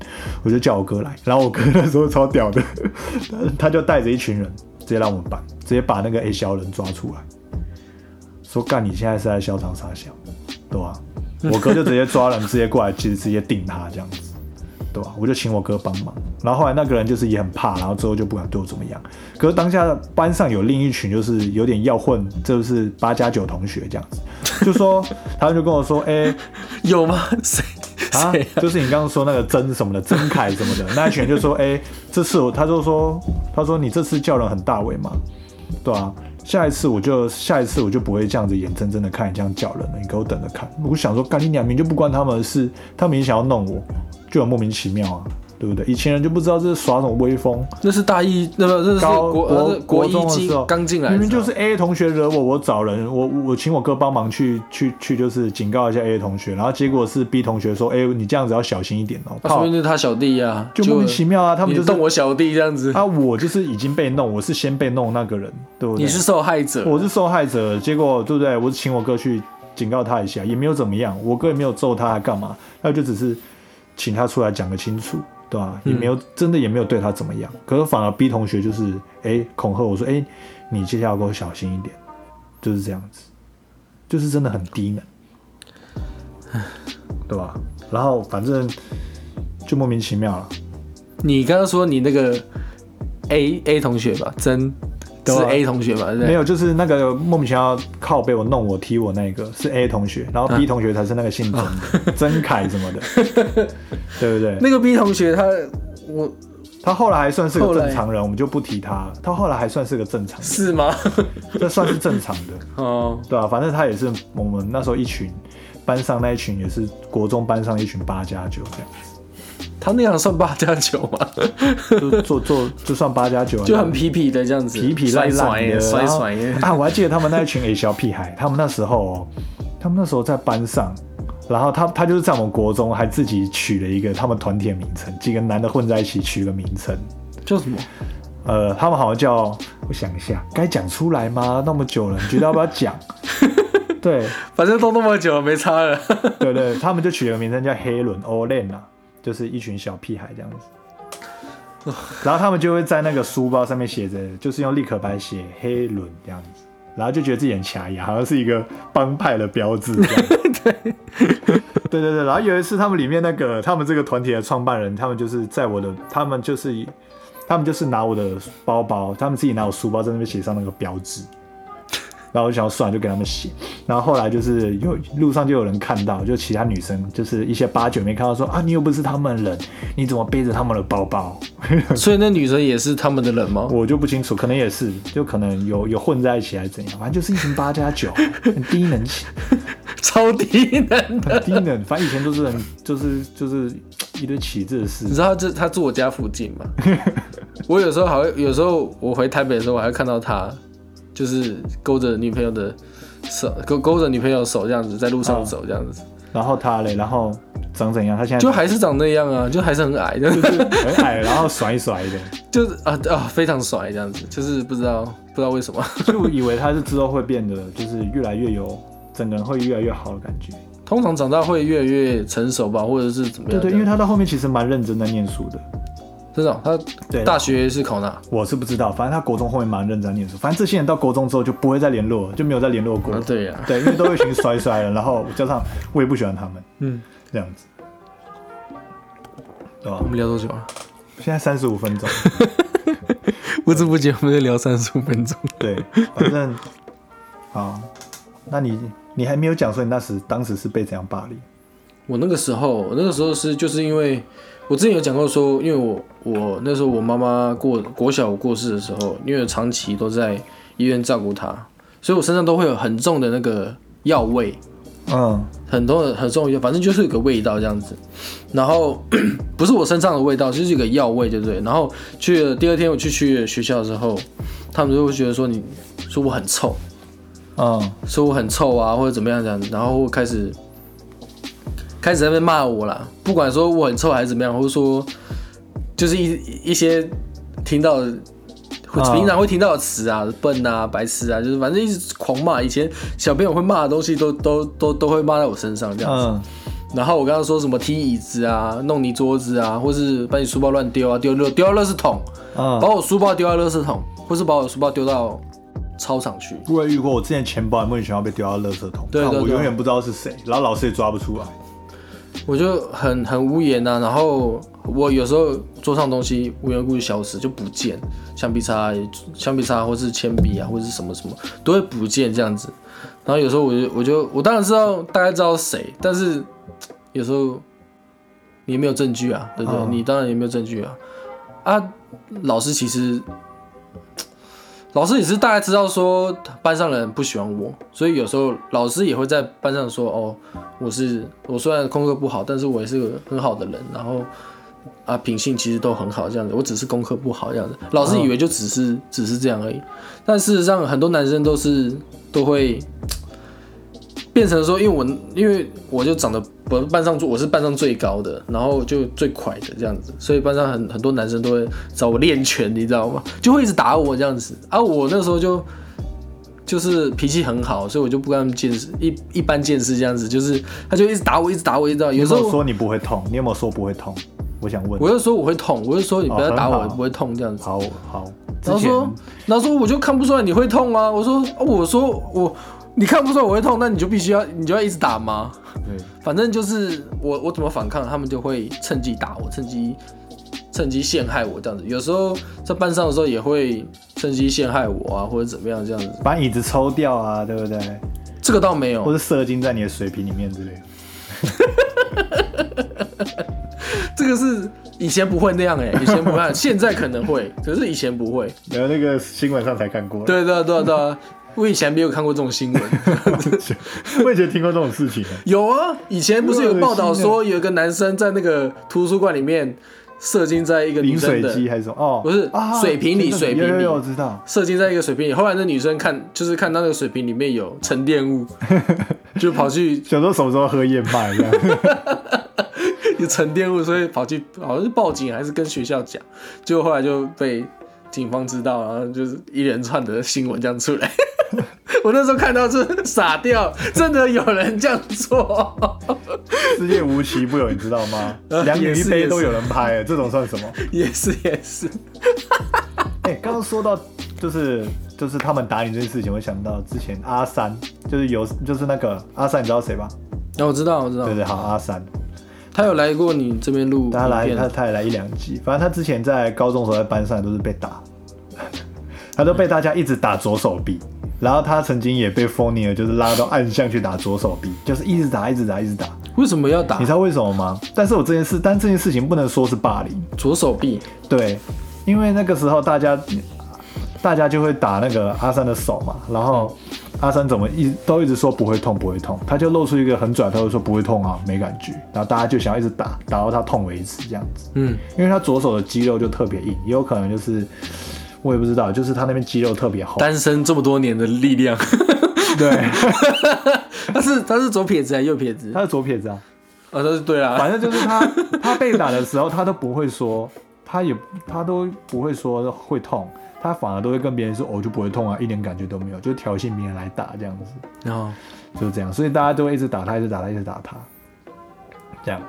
我就叫我哥来，然后我哥那时候超屌的，[laughs] 他就带着一群人直接让我们办，直接把那个 A 小人抓出来。说干，你现在是在嚣张傻笑，对吧？我哥就直接抓人，[laughs] 直接过来，其实直接定他这样子，对吧？我就请我哥帮忙，然后后来那个人就是也很怕，然后之后就不敢对我怎么样。可是当下班上有另一群就是有点要混，就是八加九同学这样子，[laughs] 就说他们就跟我说，哎，[laughs] 有吗？谁啊？就是你刚刚说那个曾什么的，曾凯什么的，那一群就说，哎，[laughs] 这次我他就说，他说你这次叫人很大位嘛，对啊？下一次我就下一次我就不会这样子眼睁睁的看你这样叫人了，你给我等着看。我想说，干你两名就不关他们的事，他们也想要弄我，就很莫名其妙啊。对不对？以前人就不知道这是耍什么威风。那是大一，那么这是国国国一的时候刚进来，明明就是 A 同学惹我，我找人，我我请我哥帮忙去去去，就是警告一下 A 同学，然后结果是 B 同学说：“哎，你这样子要小心一点哦。”说明是他小弟呀，就莫名其妙啊！他们就动我小弟这样子啊，我就是已经被弄，我是先被弄那个人，对不对？你是受害者，我是受害者，结果对不对？我请我哥去警告他一下，也没有怎么样，我哥也没有揍他，还干嘛？那就只是请他出来讲个清楚。对吧？也没有真的也没有对他怎么样，可是反而 B 同学就是哎恐吓我说哎你接下来给我小心一点，就是这样子，就是真的很低能，对吧？然后反正就莫名其妙了。你刚刚说你那个 A A 同学吧，真。是 A 同学嘛？没有，就是那个莫名其妙靠背我弄我踢我那个是 A 同学，然后 B 同学才是那个姓曾的 [laughs] 曾凯什么的，[laughs] 对不对？那个 B 同学他我他后来还算是个正常人，我们就不提他。他后来还算是个正常人，是吗？[laughs] 这算是正常的哦，对啊，反正他也是我们那时候一群班上那一群也是国中班上一群八加九这样子。他那样算八加九吗？[laughs] 就做做就算八加九，就很痞痞的这样子，痞痞烂烂的，甩甩啊！我还记得他们那一群 A 小屁孩，他们那时候，他们那时候在班上，然后他他就是在我们国中还自己取了一个他们团体的名称，几个男的混在一起取个名称，叫什么？呃，他们好像叫，我想一下，该讲出来吗？那么久了，你觉得要不要讲？[laughs] 对，反正都那么久了，没差了。对对，他们就取了个名称叫黑轮 o l e n 啊。就是一群小屁孩这样子，然后他们就会在那个书包上面写着，就是用立可白写黑轮这样子，然后就觉得自己很卡牙，好像是一个帮派的标志。[laughs] 对，对对对。然后有一次，他们里面那个他们这个团体的创办人，他们就是在我的，他们就是他们就是拿我的包包，他们自己拿我书包在那边写上那个标志。然后我想要算，就给他们写。然后后来就是有路上就有人看到，就其他女生，就是一些八九没看到，说啊，你又不是他们人，你怎么背着他们的包包？[laughs] 所以那女生也是他们的人吗？我就不清楚，可能也是，就可能有有混在一起还是怎样，反正就是一群八加九，[laughs] 很低能，超低能的，低能。反正以前都是很，就是就是一堆起字的事。你知道这他住我家附近吗？[laughs] 我有时候好，有时候我回台北的时候，我还看到他。就是勾着女朋友的手，勾勾着女朋友手这样子，在路上走这样子。然后他嘞，然后长怎样？他现在就还是长那样啊，就还是很矮 [laughs] 就是，很矮，然后甩一甩的，[laughs] 就是啊啊非常甩这样子，就是不知道不知道为什么，[laughs] 就以为他是之后会变得就是越来越有整个人会越来越好的感觉。通常长大会越来越成熟吧，或者是怎么样？对对，因为他到后面其实蛮认真在念书的。真的，他对大学是考哪？我是不知道，反正他国中后面蛮认真念书。反正这些人到国中之后就不会再联络了，就没有再联络过。啊，对呀、对，因为都一群衰衰了，[laughs] 然后加上我也不喜欢他们嗯，这样子，对吧我？们聊多久啊？现在三十五分钟，[laughs] 不知不觉我们在聊三十五分钟。对，反正好，那你你还没有讲说你那时当时是被怎样霸凌？我那个时候，我那个时候是就是因为我之前有讲过说，因为我我那时候我妈妈过国小过世的时候，因为长期都在医院照顾她，所以我身上都会有很重的那个药味，嗯很多的很重的药，反正就是有个味道这样子。然后 [clears throat] 不是我身上的味道，就是一个药味，对不对？然后去了第二天我去去学校的时候，他们就会觉得说你说我很臭，嗯说我很臭啊，或者怎么样这样子，然后开始开始在那边骂我啦，不管说我很臭还是怎么样，或者说就是一一些听到平常会听到的词啊，笨啊、白痴啊，就是反正一直狂骂。以前小朋友会骂的东西都，都都都会骂在我身上这样子。嗯然后我刚刚说什么踢椅子啊、弄你桌子啊，或是把你书包乱丢啊、丢丢丢到垃圾桶，把嗯，我书包丢到垃圾桶，或是把我书包丢到操场去。我也遇过，我之前钱包也莫名其妙被丢到垃圾桶，对对对我永远不知道是谁，然后老师也抓不出来。我就很很无言呐、然后我有时候桌上东西无缘无故就消失，就不见，橡皮擦、橡皮擦或是铅笔啊，或者是什么什么都会不见这样子。然后有时候我就我就我当然知道大概知道是谁，但是有时候你也没有证据啊，对不对？嗯你当然也没有证据啊。啊，老师其实老师也是大概知道说班上人不喜欢我，所以有时候老师也会在班上说哦，我是我虽然功课不好，但是我也是个很好的人，然后啊品性其实都很好这样子，我只是功课不好这样子。老师以为就只是、只是这样而已，但事实上很多男生都是都会变成说，因为我因为我就长得我班上我是班上最高的，然后就最快的这样子，所以班上很很多男生都会找我练拳，你知道吗？就会一直打我这样子啊，我那时候就。就是脾气很好，所以我就不跟他们见识一一般见识这样子，就是他就一直打我，一直打我，一直打我。有时候说你不会痛？你有没有说不会痛？我想问。我就说我会痛，我就说你不要打我，不会痛这样子。好好，然后说，然后说我就看不出来你会痛啊。我说，哦我说我你看不出来我会痛，那你就必须要你就要一直打吗？对，反正就是我我怎么反抗，他们就会趁机打我，趁机趁机陷害我这样子。有时候在班上的时候也会趁机陷害我啊，或者怎么样这样子。把椅子抽掉啊，对不对？这个倒没有，或是射精在你的水瓶里面之类的。[laughs] 这个是以前不会那样哎、以前不会，现在可能会，可是以前不会。[laughs] 然后那个新闻上才看过。，对对啊对啊对啊，我以前没有看过这种新闻。[laughs] 我以前听过这种事情。[laughs] 有啊，以前不是有个报道说有一个男生在那个图书馆里面射精在一个女饮生的，水机还是什么？哦，不是啊水瓶里水瓶里我知道。射精在一个水瓶里。后来那女生看就是看到那个水瓶里面有沉淀物，[laughs] 就跑去小时候什么时候喝燕麦这样？有沉淀物，所以跑去好像是报警还是跟学校讲，结果后来就被警方知道，然后就是一连串的新闻这样出来。[laughs] 我那时候看到是傻掉，真的有人这样做，[laughs] 世界无奇不有，你知道吗？两眼一也是也是杯都有人拍，这种算什么？也是也是。[laughs] 哎、刚刚说到就是就是他们打你这件事情，我想到之前阿三，就是有就是那个阿三，你知道谁吧？那、我知道，我知道对，对，好，阿三，他有来过你这边录他来他他也来一两集，反正他之前在高中的时候在班上都是被打，他都被大家一直打左手臂，然后他曾经也被 f o n i 就是拉到暗巷去打左手臂，就是一直打一直打一直打，为什么要打？你知道为什么吗？但是我这件事，但这件事情不能说是霸凌，左手臂？对，因为那个时候大家大家就会打那个阿三的手嘛，然后阿三怎么一都一直说不会痛不会痛，他就露出一个很拽，他就说不会痛啊，没感觉，然后大家就想要一直打，打到他痛为止这样子，嗯，因为他左手的肌肉就特别硬，也有可能就是我也不知道，就是他那边肌肉特别厚，单身这么多年的力量，[laughs] 对，[laughs] 他是他是左撇子还是右撇子？他是左撇子啊，啊，他是对啊，反正就是他 [laughs] 他被打的时候，他都不会说，他也他都不会说会痛，他反而都会跟别人说，哦我就不会痛啊，一点感觉都没有，就挑衅别人来打这样子，然后就这样，所以大家都会一直打他，一直打他，一直打他，这样，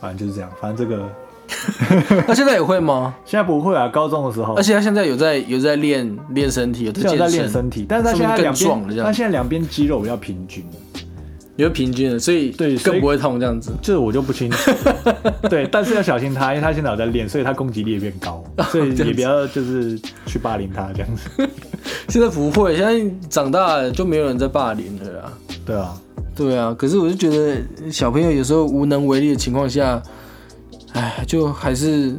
反正就是这样，反正这个 [laughs] 那现在也会吗？现在不会啊，高中的时候而。且他现在有在有在练练身体，有在练身体，但是他现在更壮了他现在两边肌肉比较平均，有平均的，所以对更不会痛这样子。这我就不清楚。[laughs] 对，但是要小心他，因为他现在有在练，所以他攻击力也变高，[laughs] 所以也不要就是去霸凌他这样子。现在不会，现在长大了就没有人在霸凌了啦。对啊，对啊，可是我就觉得小朋友有时候无能为力的情况下，哎，就还是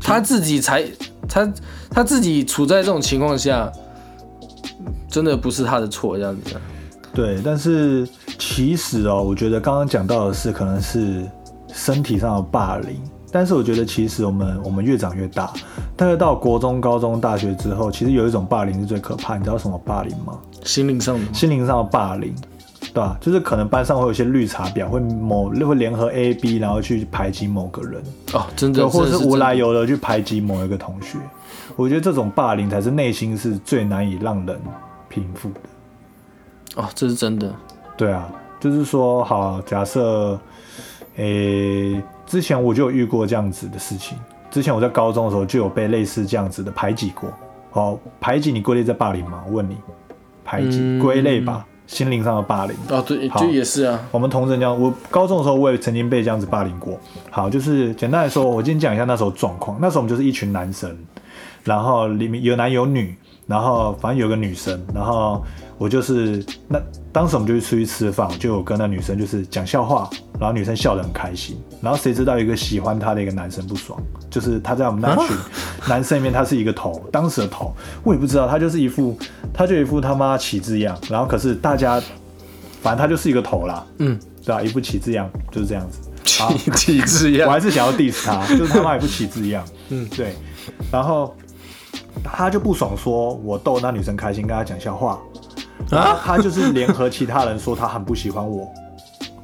他自己才他他自己处在这种情况下，真的不是他的错，这样子啊。对，但是其实哦，我觉得刚刚讲到的是可能是身体上的霸凌，但是我觉得其实我们我们越长越大，大概到国中、高中、大学之后，其实有一种霸凌是最可怕，你知道什么霸凌吗？心灵上的心灵上的霸凌，对吧、就是可能班上会有一些绿茶婊，会某会联合 A、B，然后去排挤某个人，哦，真的，对，或者是无来由的去排挤某一个同学。我觉得这种霸凌才是内心是最难以让人平复的。哦，这是真的。对啊，就是说，好，假设，诶、之前我就有遇过这样子的事情。之前我在高中的时候就有被类似这样子的排挤过。好，排挤你归类在霸凌吗？我问你，排挤嗯归类吧，心灵上的霸凌。哦，对，好就也是啊。我们同城这样，我高中的时候我也曾经被这样子霸凌过。好，就是简单来说，我今天讲一下那时候状况。那时候我们就是一群男生，然后里面有男有女，然后反正有个女生，然后我就是那当时我们就去出去吃饭，我就有跟那女生就是讲笑话，然后女生笑得很开心，然后谁知道一个喜欢她的一个男生不爽，就是他在我们那群男生里面他是一个头，当时的头，我也不知道，他就是一副他就一副他妈旗帜样，然后可是大家反正他就是一个头啦，嗯，对啊，一副旗帜样就是这样子。好体体质一样。我还是想要 diss 他，就是他妈也不旗帜一样。嗯，对。然后他就不爽，说我逗那女生开心，跟她讲笑话。然后他就是联合其他人说他很不喜欢我，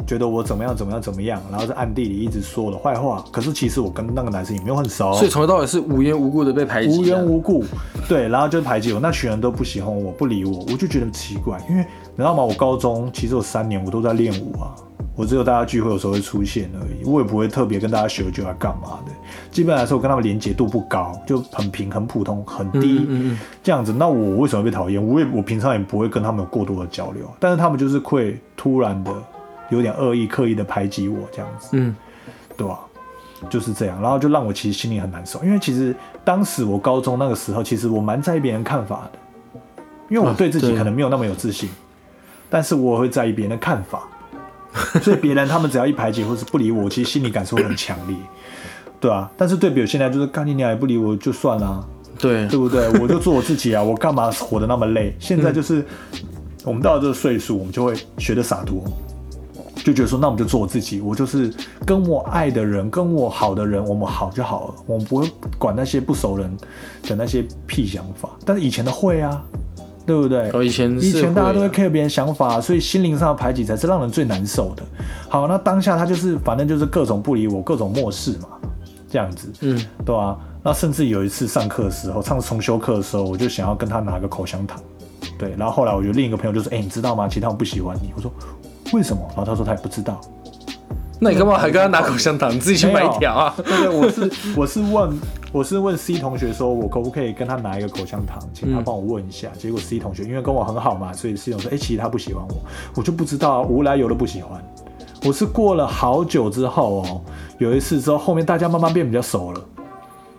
觉得我怎么样怎么样怎么样，然后在暗地里一直说我的坏话。可是其实我跟那个男生也没有很熟，所以从头到尾是无缘无故的被排挤。无缘。无故，对，然后就排挤我，那群人都不喜欢我，不理我，我就觉得奇怪，因为你知道吗？我高中其实有三年我都在练舞啊，我只有大家聚会有时候会出现而已，我也不会特别跟大家学酒啊干嘛的。基本来说，我跟他们连结度不高，就很平、很普通、很低、嗯嗯嗯这样子。那我为什么被讨厌？我也我平常也不会跟他们有过多的交流，但是他们就是会突然的有点恶意、刻意的排挤我这样子。嗯，对吧、就是这样，然后就让我其实心里很难受，因为其实当时我高中那个时候，其实我蛮在意别人看法的，因为我啊对自己可能没有那么有自信，但是我会在意别人的看法，[laughs] 所以别人他们只要一排挤或是不理我，其实心理感受会很强烈，对啊，但是对比我现在就是干你娘也不理我就算了啊、对对不对？我就做我自己啊，我干嘛活得那么累？现在就是、我们到了这个岁数，我们就会学的洒脱，就觉得说，那我们就做我自己，我就是跟我爱的人，跟我好的人，我们好就好了，我们不会管那些不熟人的那些屁想法。但是以前的会啊，对不对？哦，以前以前大家都会啊 care 别人想法，所以心灵上的排挤才是让人最难受的。好，那当下他就是反正就是各种不理我，各种漠视嘛，这样子。嗯，对啊，那甚至有一次上课的时候，上重修课的时候，我就想要跟他拿个口香糖，对，然后后来我就另一个朋友就说：“哎、你知道吗？其他人不喜欢你。”我说：“为什么？”然后他说他也不知道。那你干嘛还跟他拿口香糖？你自己去买一条啊！对对，我是我是问我是问 C 同学说，我可不可以跟他拿一个口香糖，请他帮我问一下。结果 C 同学因为跟我很好嘛，所以 C 同学说：“哎、其实他不喜欢我。”我就不知道啊，无来由的不喜欢。我是过了好久之后哦，有一次之后，后面大家慢慢变比较熟了。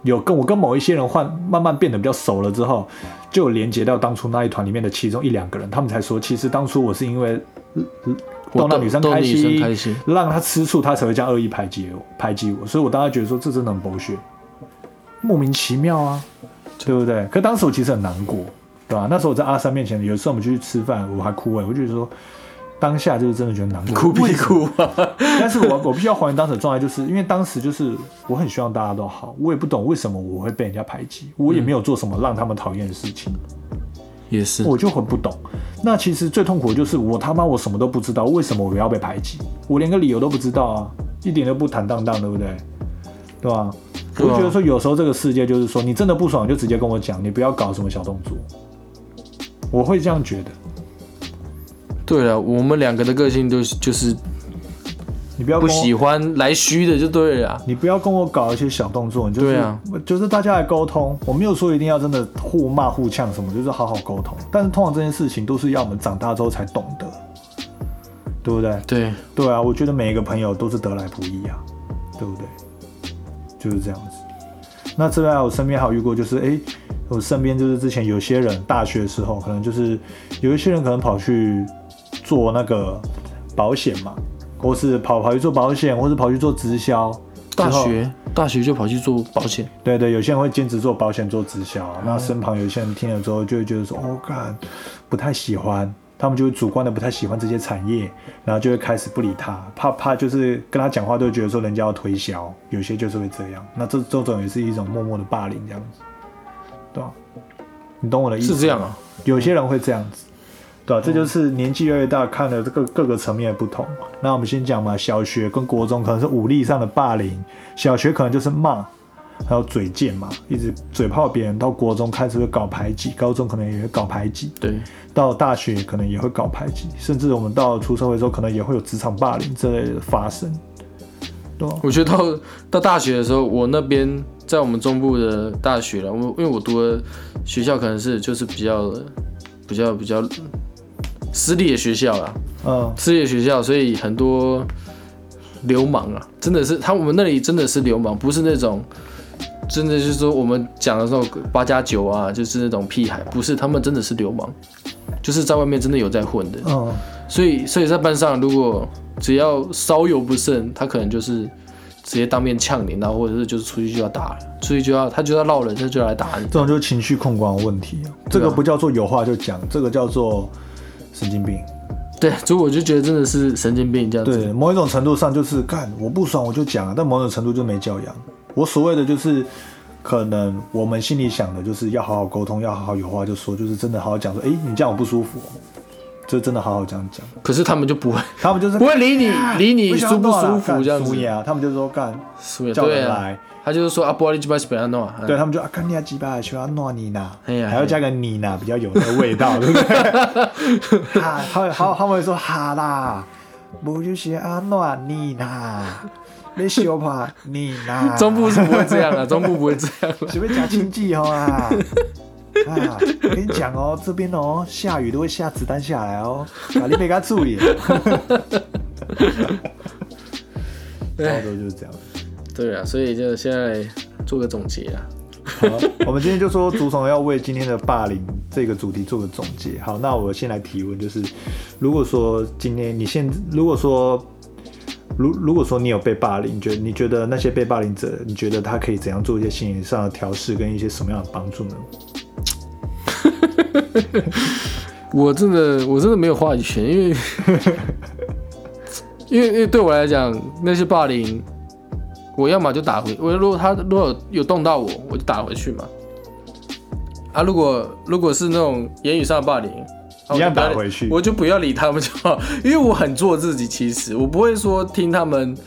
有跟我跟某一些人换，慢慢变得比较熟了之后，就有连接到当初那一团里面的其中一两个人，他们才说，其实当初我是因为逗那女生开心，开心让她吃醋，她才会这样恶意排挤我，排挤我。所以我当时觉得说，这真的很剥削，莫名其妙啊，对不对？可当时我其实很难过，对吧？那时候我在阿三面前，有时候我们去吃饭，我还哭哎、我就觉得说。当下就是真的觉得难过，[laughs] 哭屁为什么哭啊！[laughs] 但是我我必须要还原当时的状态，就是因为当时就是我很希望大家都好，我也不懂为什么我会被人家排挤，我也没有做什么让他们讨厌的事情，也是，我就很不懂。那其实最痛苦的就是我他妈我什么都不知道，为什么我要被排挤？我连个理由都不知道啊，一点都不坦荡荡，对不对？对吧？我就觉得说，有时候这个世界就是说，你真的不爽就直接跟我讲，你不要搞什么小动作。我会这样觉得，对了，我们两个的个性都是就是你不要不喜欢来虚的就对了啊。你不要跟我搞一些小动作，你就是、对啊就是大家来沟通。我没有说一定要真的互骂互呛什么，就是好好沟通。但是通常这件事情都是要我们长大之后才懂得，对不对？对，对啊，我觉得每一个朋友都是得来不易啊，对不对？就是这样子。那之外我身边还有遇过，就是诶，我身边就是之前有些人大学的时候，可能就是有一些人可能跑去做那个保险嘛，或是跑跑去做保险，或是跑去做直销。大学大学就跑去做保险，对对，有些人会兼职做保险、做直销，那身旁有一些人听了之后就会觉得说，哦，干，不太喜欢，他们就会主观的不太喜欢这些产业，然后就会开始不理他，怕怕就是跟他讲话都会觉得说人家要推销，有些就是会这样，那这这种也是一种默默的霸凌这样子，对吧、你懂我的意思？是这样啊？有些人会这样子，对吧、这就是年纪越来越大，看了这个各个层面的不同。那我们先讲嘛，小学跟国中可能是武力上的霸凌，小学可能就是骂，还有嘴贱嘛，一直嘴炮别人。到国中开始会搞排挤，高中可能也会搞排挤，对，到大学可能也会搞排挤，甚至我们到出社会之后，可能也会有职场霸凌之类的发生，对吧、我觉得到到大学的时候，我那边在我们中部的大学了，我因为我读的学校可能是就是比较比较比较私立的学校啦，嗯，私立的学校，所以很多流氓啊，真的是他我们那里真的是流氓，不是那种真的就是说我们讲的时候八加九啊，就是那种屁孩，不是，他们真的是流氓，就是在外面真的有在混的，嗯，所以所以在班上如果只要稍有不慎，他可能就是直接当面呛你，然后或者是就是出去就要打了，出去就要他就要闹人，他就要来打你。这种就是情绪控管的问题、啊，这个不叫做有话就讲，这个叫做神经病。对，所以我就觉得真的是神经病这样子。对，某一种程度上就是干我不爽我就讲啊，但某种程度就没教养。我所谓的就是，可能我们心里想的就是要好好沟通，要好好有话就说，就是真的好好讲说，哎、你这样我不舒服、哦，就真的好好这样讲。可是他们就不会他们就是不会理你理你舒不舒服干这样子。啊，他们就说干叫人来，他就是说啊，玻璃鸡巴是不要弄啊，对他们就啊干你啊鸡巴，喜欢弄你呐，哎呀还要加个你呢，比较有那个味道，对不对？[laughs] 哈，他会他他们会说哈啦，不就是啊弄你呐，你小怕你呐，中部是不会这样啊，中部不会这样 [laughs] 啊。随便讲经济哦啊。啊，我跟你讲哦，这边哦下雨都会下子弹下来哦，啊，你别给他注意。[laughs] 差不多就是这样。对啊，所以就现在做个总结啊。好，我们今天就说竹虫要为今天的霸凌这个主题做个总结。好，那我先来提问，就是如果说今天你现如果说如如果说你有被霸凌，你觉得你觉得那些被霸凌者，你觉得他可以怎样做一些心理上的调试跟一些什么样的帮助呢？[laughs] 我真的我真的没有话语权，因为 [laughs] 因为因为对我来讲，那些霸凌，我要么就打回，我如果他如果有动到我，我就打回去嘛。啊，如果如果是那种言语上的霸凌，一样我就不要打回去我就不要理他们就好，因为我很做自己。其实我不会说听他们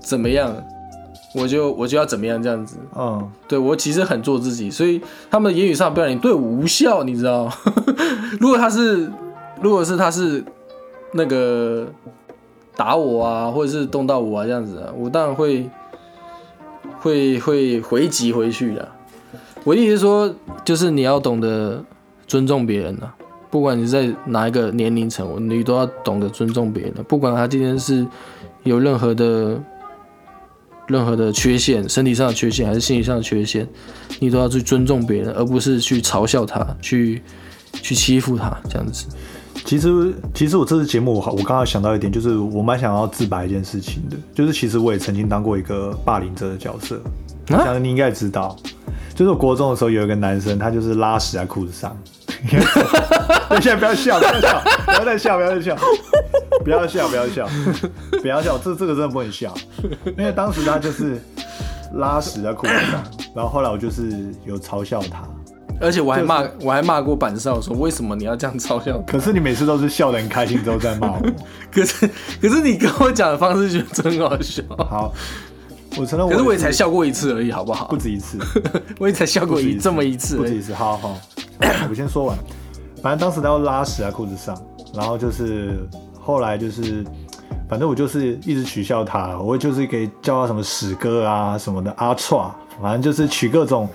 怎么样，我就我就要怎么样这样子。嗯，对我其实很做自己，所以他们的言语上不要你对我无效，你知道？[laughs] 如果他是，如果是他是那个打我啊，或者是动到我啊这样子啊，我当然会会会回击回去的。我的意思是说，就是你要懂得尊重别人啊，不管你是在哪一个年龄层，你都要懂得尊重别人的，不管他今天是有任何的任何的缺陷，身体上的缺陷还是心理上的缺陷，你都要去尊重别人，而不是去嘲笑他，去去欺负他这样子。其实其实我这次节目我好我刚刚想到一点，就是我蛮想要自白一件事情的，就是其实我也曾经当过一个霸凌者的角色，我啊相信你应该也知道。就是我国中的时候有一个男生，他就是拉屎在裤子上。[laughs] 现在不要笑，不要笑，不要再笑，不要再笑，不要笑，不要笑，不要笑，这这个真的不能笑，因为当时他就是拉屎在裤子上，然后后来我就是有嘲笑他，而且我还骂，我还骂过板少说，为什么你要这样嘲笑？可是你每次都是笑得很开心之后再骂我。[laughs] 可是可是你跟我讲的方式觉得真好笑。好，[laughs] 我承认，可是我也才笑过一次而已，好不好？不止一次，[laughs] 我也才笑过一这么一次，不止一次。好好，我先说完。反正当时他要拉屎在裤子上，然后就是后来就是，反正我就是一直取笑他，我就是给叫他什么屎哥啊什么的阿串，反正就是取各种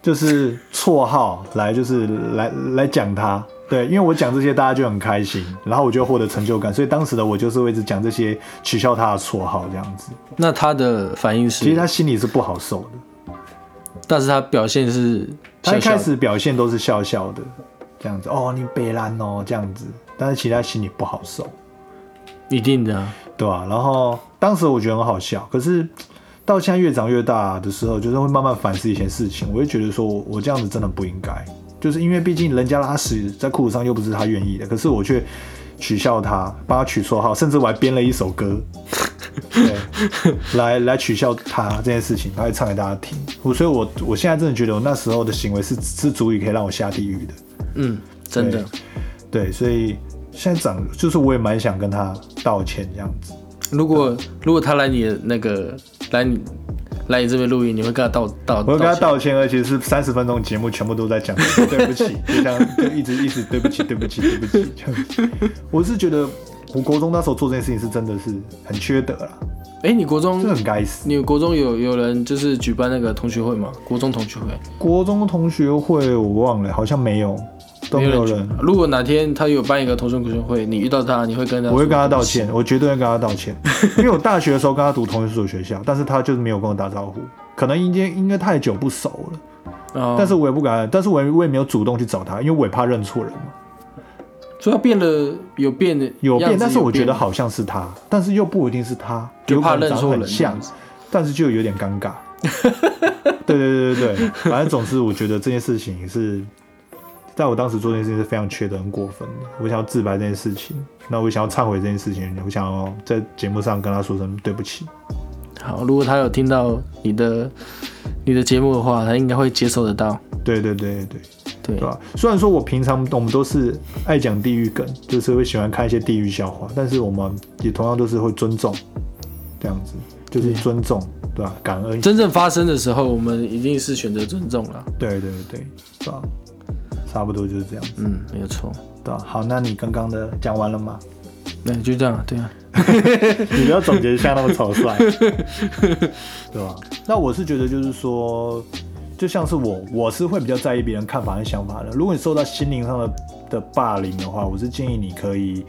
就是绰号来就是来来讲他。对，因为我讲这些大家就很开心，然后我就获得成就感，所以当时的我就是会一直讲这些取笑他的绰号这样子。那他的反应是？其实他心里是不好受的，但是他表现是，他一开始表现都是笑笑的。这样子哦，你北烂哦，这样子，但是其实他心里不好受，一定的，对吧？然后当时我觉得很好笑，可是到现在越长越大的时候，就是会慢慢反思一些事情，我就觉得说我这样子真的不应该，就是因为毕竟人家拉屎在裤子上又不是他愿意的，可是我却取笑他，帮他取绰号，甚至我还编了一首歌，[laughs] 对，来来取笑他这件事情，他会唱给大家听。我所以，我我现在真的觉得我那时候的行为是是足以可以让我下地狱的。嗯，真的，对，所以现在长就是我也蛮想跟他道歉这样子。如果如果他来你的那个来你来你这边录音，你会跟他道道？我会跟他道歉，而且是三十分钟节目全部都在讲对不起，[laughs] 就这样就一直一直对不起对不起对不起这样子。我是觉得我国中那时候做这件事情是真的是很缺德了。哎，你国中这很该死。你国中有有人就是举办那个同学会吗？国中同学会？国中同学会我忘了，好像没有。都没有人。如果哪天他有办一个同学会，你遇到他，你会跟他？我会跟他道歉，我绝对会跟他道歉。[laughs] 因为我大学的时候跟他读同一所学校，但是他就是没有跟我打招呼，可能因为应该太久不熟了。哦。但是我也不敢，但是我我也没有主动去找他，因为我也怕认错人嘛。所以他变了，有变的，有变，但是我觉得好像是他，但是又不一定是他，就怕认错人，像，但是就有点尴尬。[laughs] 对对对对对，反正总之我觉得这件事情是。在我当时做这件事情是非常缺德、很过分的。我想要自白这件事情，那我想要忏悔这件事情，我想要在节目上跟他说声对不起。好，如果他有听到你的你的节目的话，他应该会接受得到。对对对对对，对吧？虽然说我平常我们都是爱讲地狱梗，就是会喜欢看一些地狱笑话，但是我们也同样都是会尊重，这样子就是尊重，对吧？感恩。真正发生的时候，我们一定是选择尊重了。对对对，是吧？差不多就是这样子，嗯，没有错，对好，那你刚刚的讲完了吗？那就这样，对啊。[laughs] 你不要总结一下那么草率，[laughs] 对吧？那我是觉得就是说，就像是我，我是会比较在意别人看法和想法的。如果你受到心灵上的的霸凌的话，我是建议你可以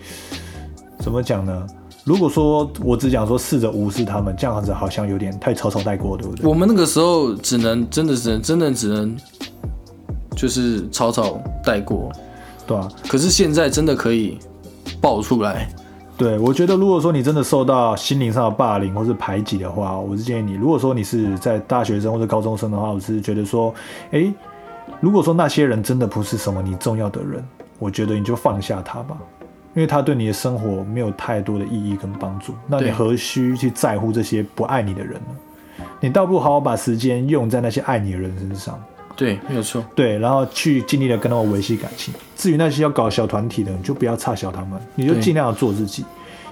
怎么讲呢？如果说我只讲说试着无视他们，这样子好像有点太草草带过，对不对？我们那个时候只能真的只能真的只能。就是草草带过，对啊。可是现在真的可以爆出来。对，我觉得如果说你真的受到心灵上的霸凌或是排挤的话，我是建议你，如果说你是在大学生或者高中生的话，我是觉得说，哎，如果说那些人真的不是什么你重要的人，我觉得你就放下他吧，因为他对你的生活没有太多的意义跟帮助，那你何须去在乎这些不爱你的人呢？你倒不如好好把时间用在那些爱你的人身上。对，没有错。对，然后去尽力的跟他们维系感情。至于那些要搞小团体的，你就不要差小他们，你就尽量做自己。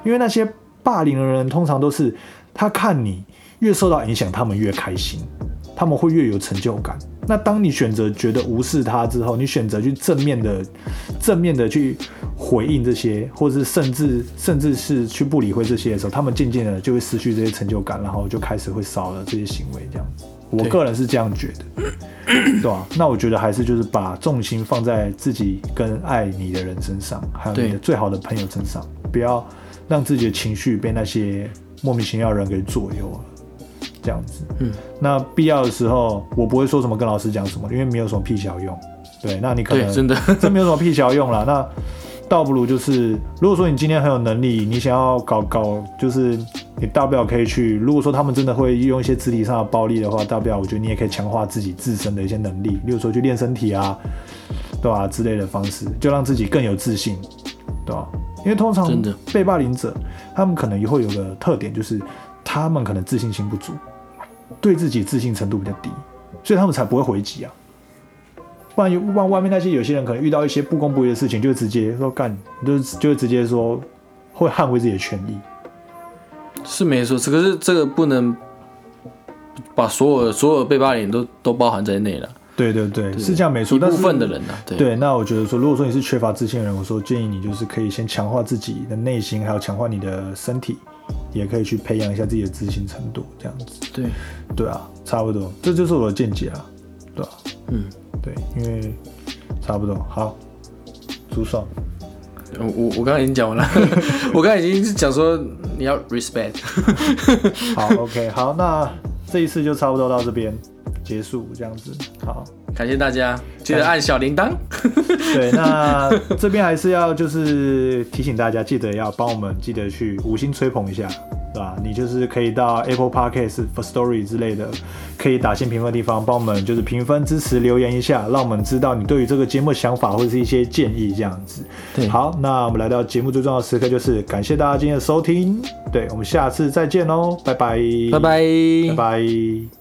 因为那些霸凌的人，通常都是他看你越受到影响，他们越开心，他们会越有成就感。那当你选择觉得无视他之后，你选择去正面的、正面的去回应这些，或者是甚至甚至是去不理会这些的时候，他们渐渐的就会失去这些成就感，然后就开始会少了这些行为，这样子。我个人是这样觉得，[clears throat] 对吧？那我觉得还是就是把重心放在自己跟爱你的人身上，还有你的最好的朋友身上，不要让自己的情绪被那些莫名其妙的人给左右了。这样子，嗯，那必要的时候，我不会说什么跟老师讲什么，因为没有什么屁小用。对，那你可能真的真没有什么屁小用了。那倒不如就是，如果说你今天很有能力，你想要搞搞，就是你大不了可以去。如果说他们真的会用一些肢体上的暴力的话，大不了我觉得你也可以强化自己自身的一些能力，例如说去练身体啊，对吧之类的方式，就让自己更有自信，对吧？因为通常被霸凌者，他们可能也会有个特点，就是他们可能自信心不足，对自己自信程度比较低，所以他们才不会回击啊。不然不然外面那些有些人可能遇到一些不公不义的事情，就直接说干，就就直接说会捍卫自己的权益。是没错，可是这个不能把所有所有被霸凌都都包含在内了。对对对，是这样没错。一部分的人呐，对对。那我觉得说，如果说你是缺乏自信的人，我说建议你就是可以先强化自己的内心，还有强化你的身体，也可以去培养一下自己的自信程度，这样子。对对啊，差不多，这就是我的见解啊，对吧？嗯，对，因为差不多。好，朱爽，我我我刚刚已经讲完了，[laughs] 我刚刚已经讲说你要 respect。[laughs] 好，OK，好，那这一次就差不多到这边。结束这样子，好，感谢大家，记得按小铃铛。对，那这边还是要就是提醒大家，记得要帮我们记得去五星吹捧一下，对吧？你就是可以到 Apple Podcast、For Story 之类的，可以打新评分的地方，帮我们就是评分支持留言一下，让我们知道你对于这个节目想法或者是一些建议这样子。对，好，那我们来到节目最重要的时刻，就是感谢大家今天的收听，对我们下次再见喽，拜拜，拜拜，拜拜。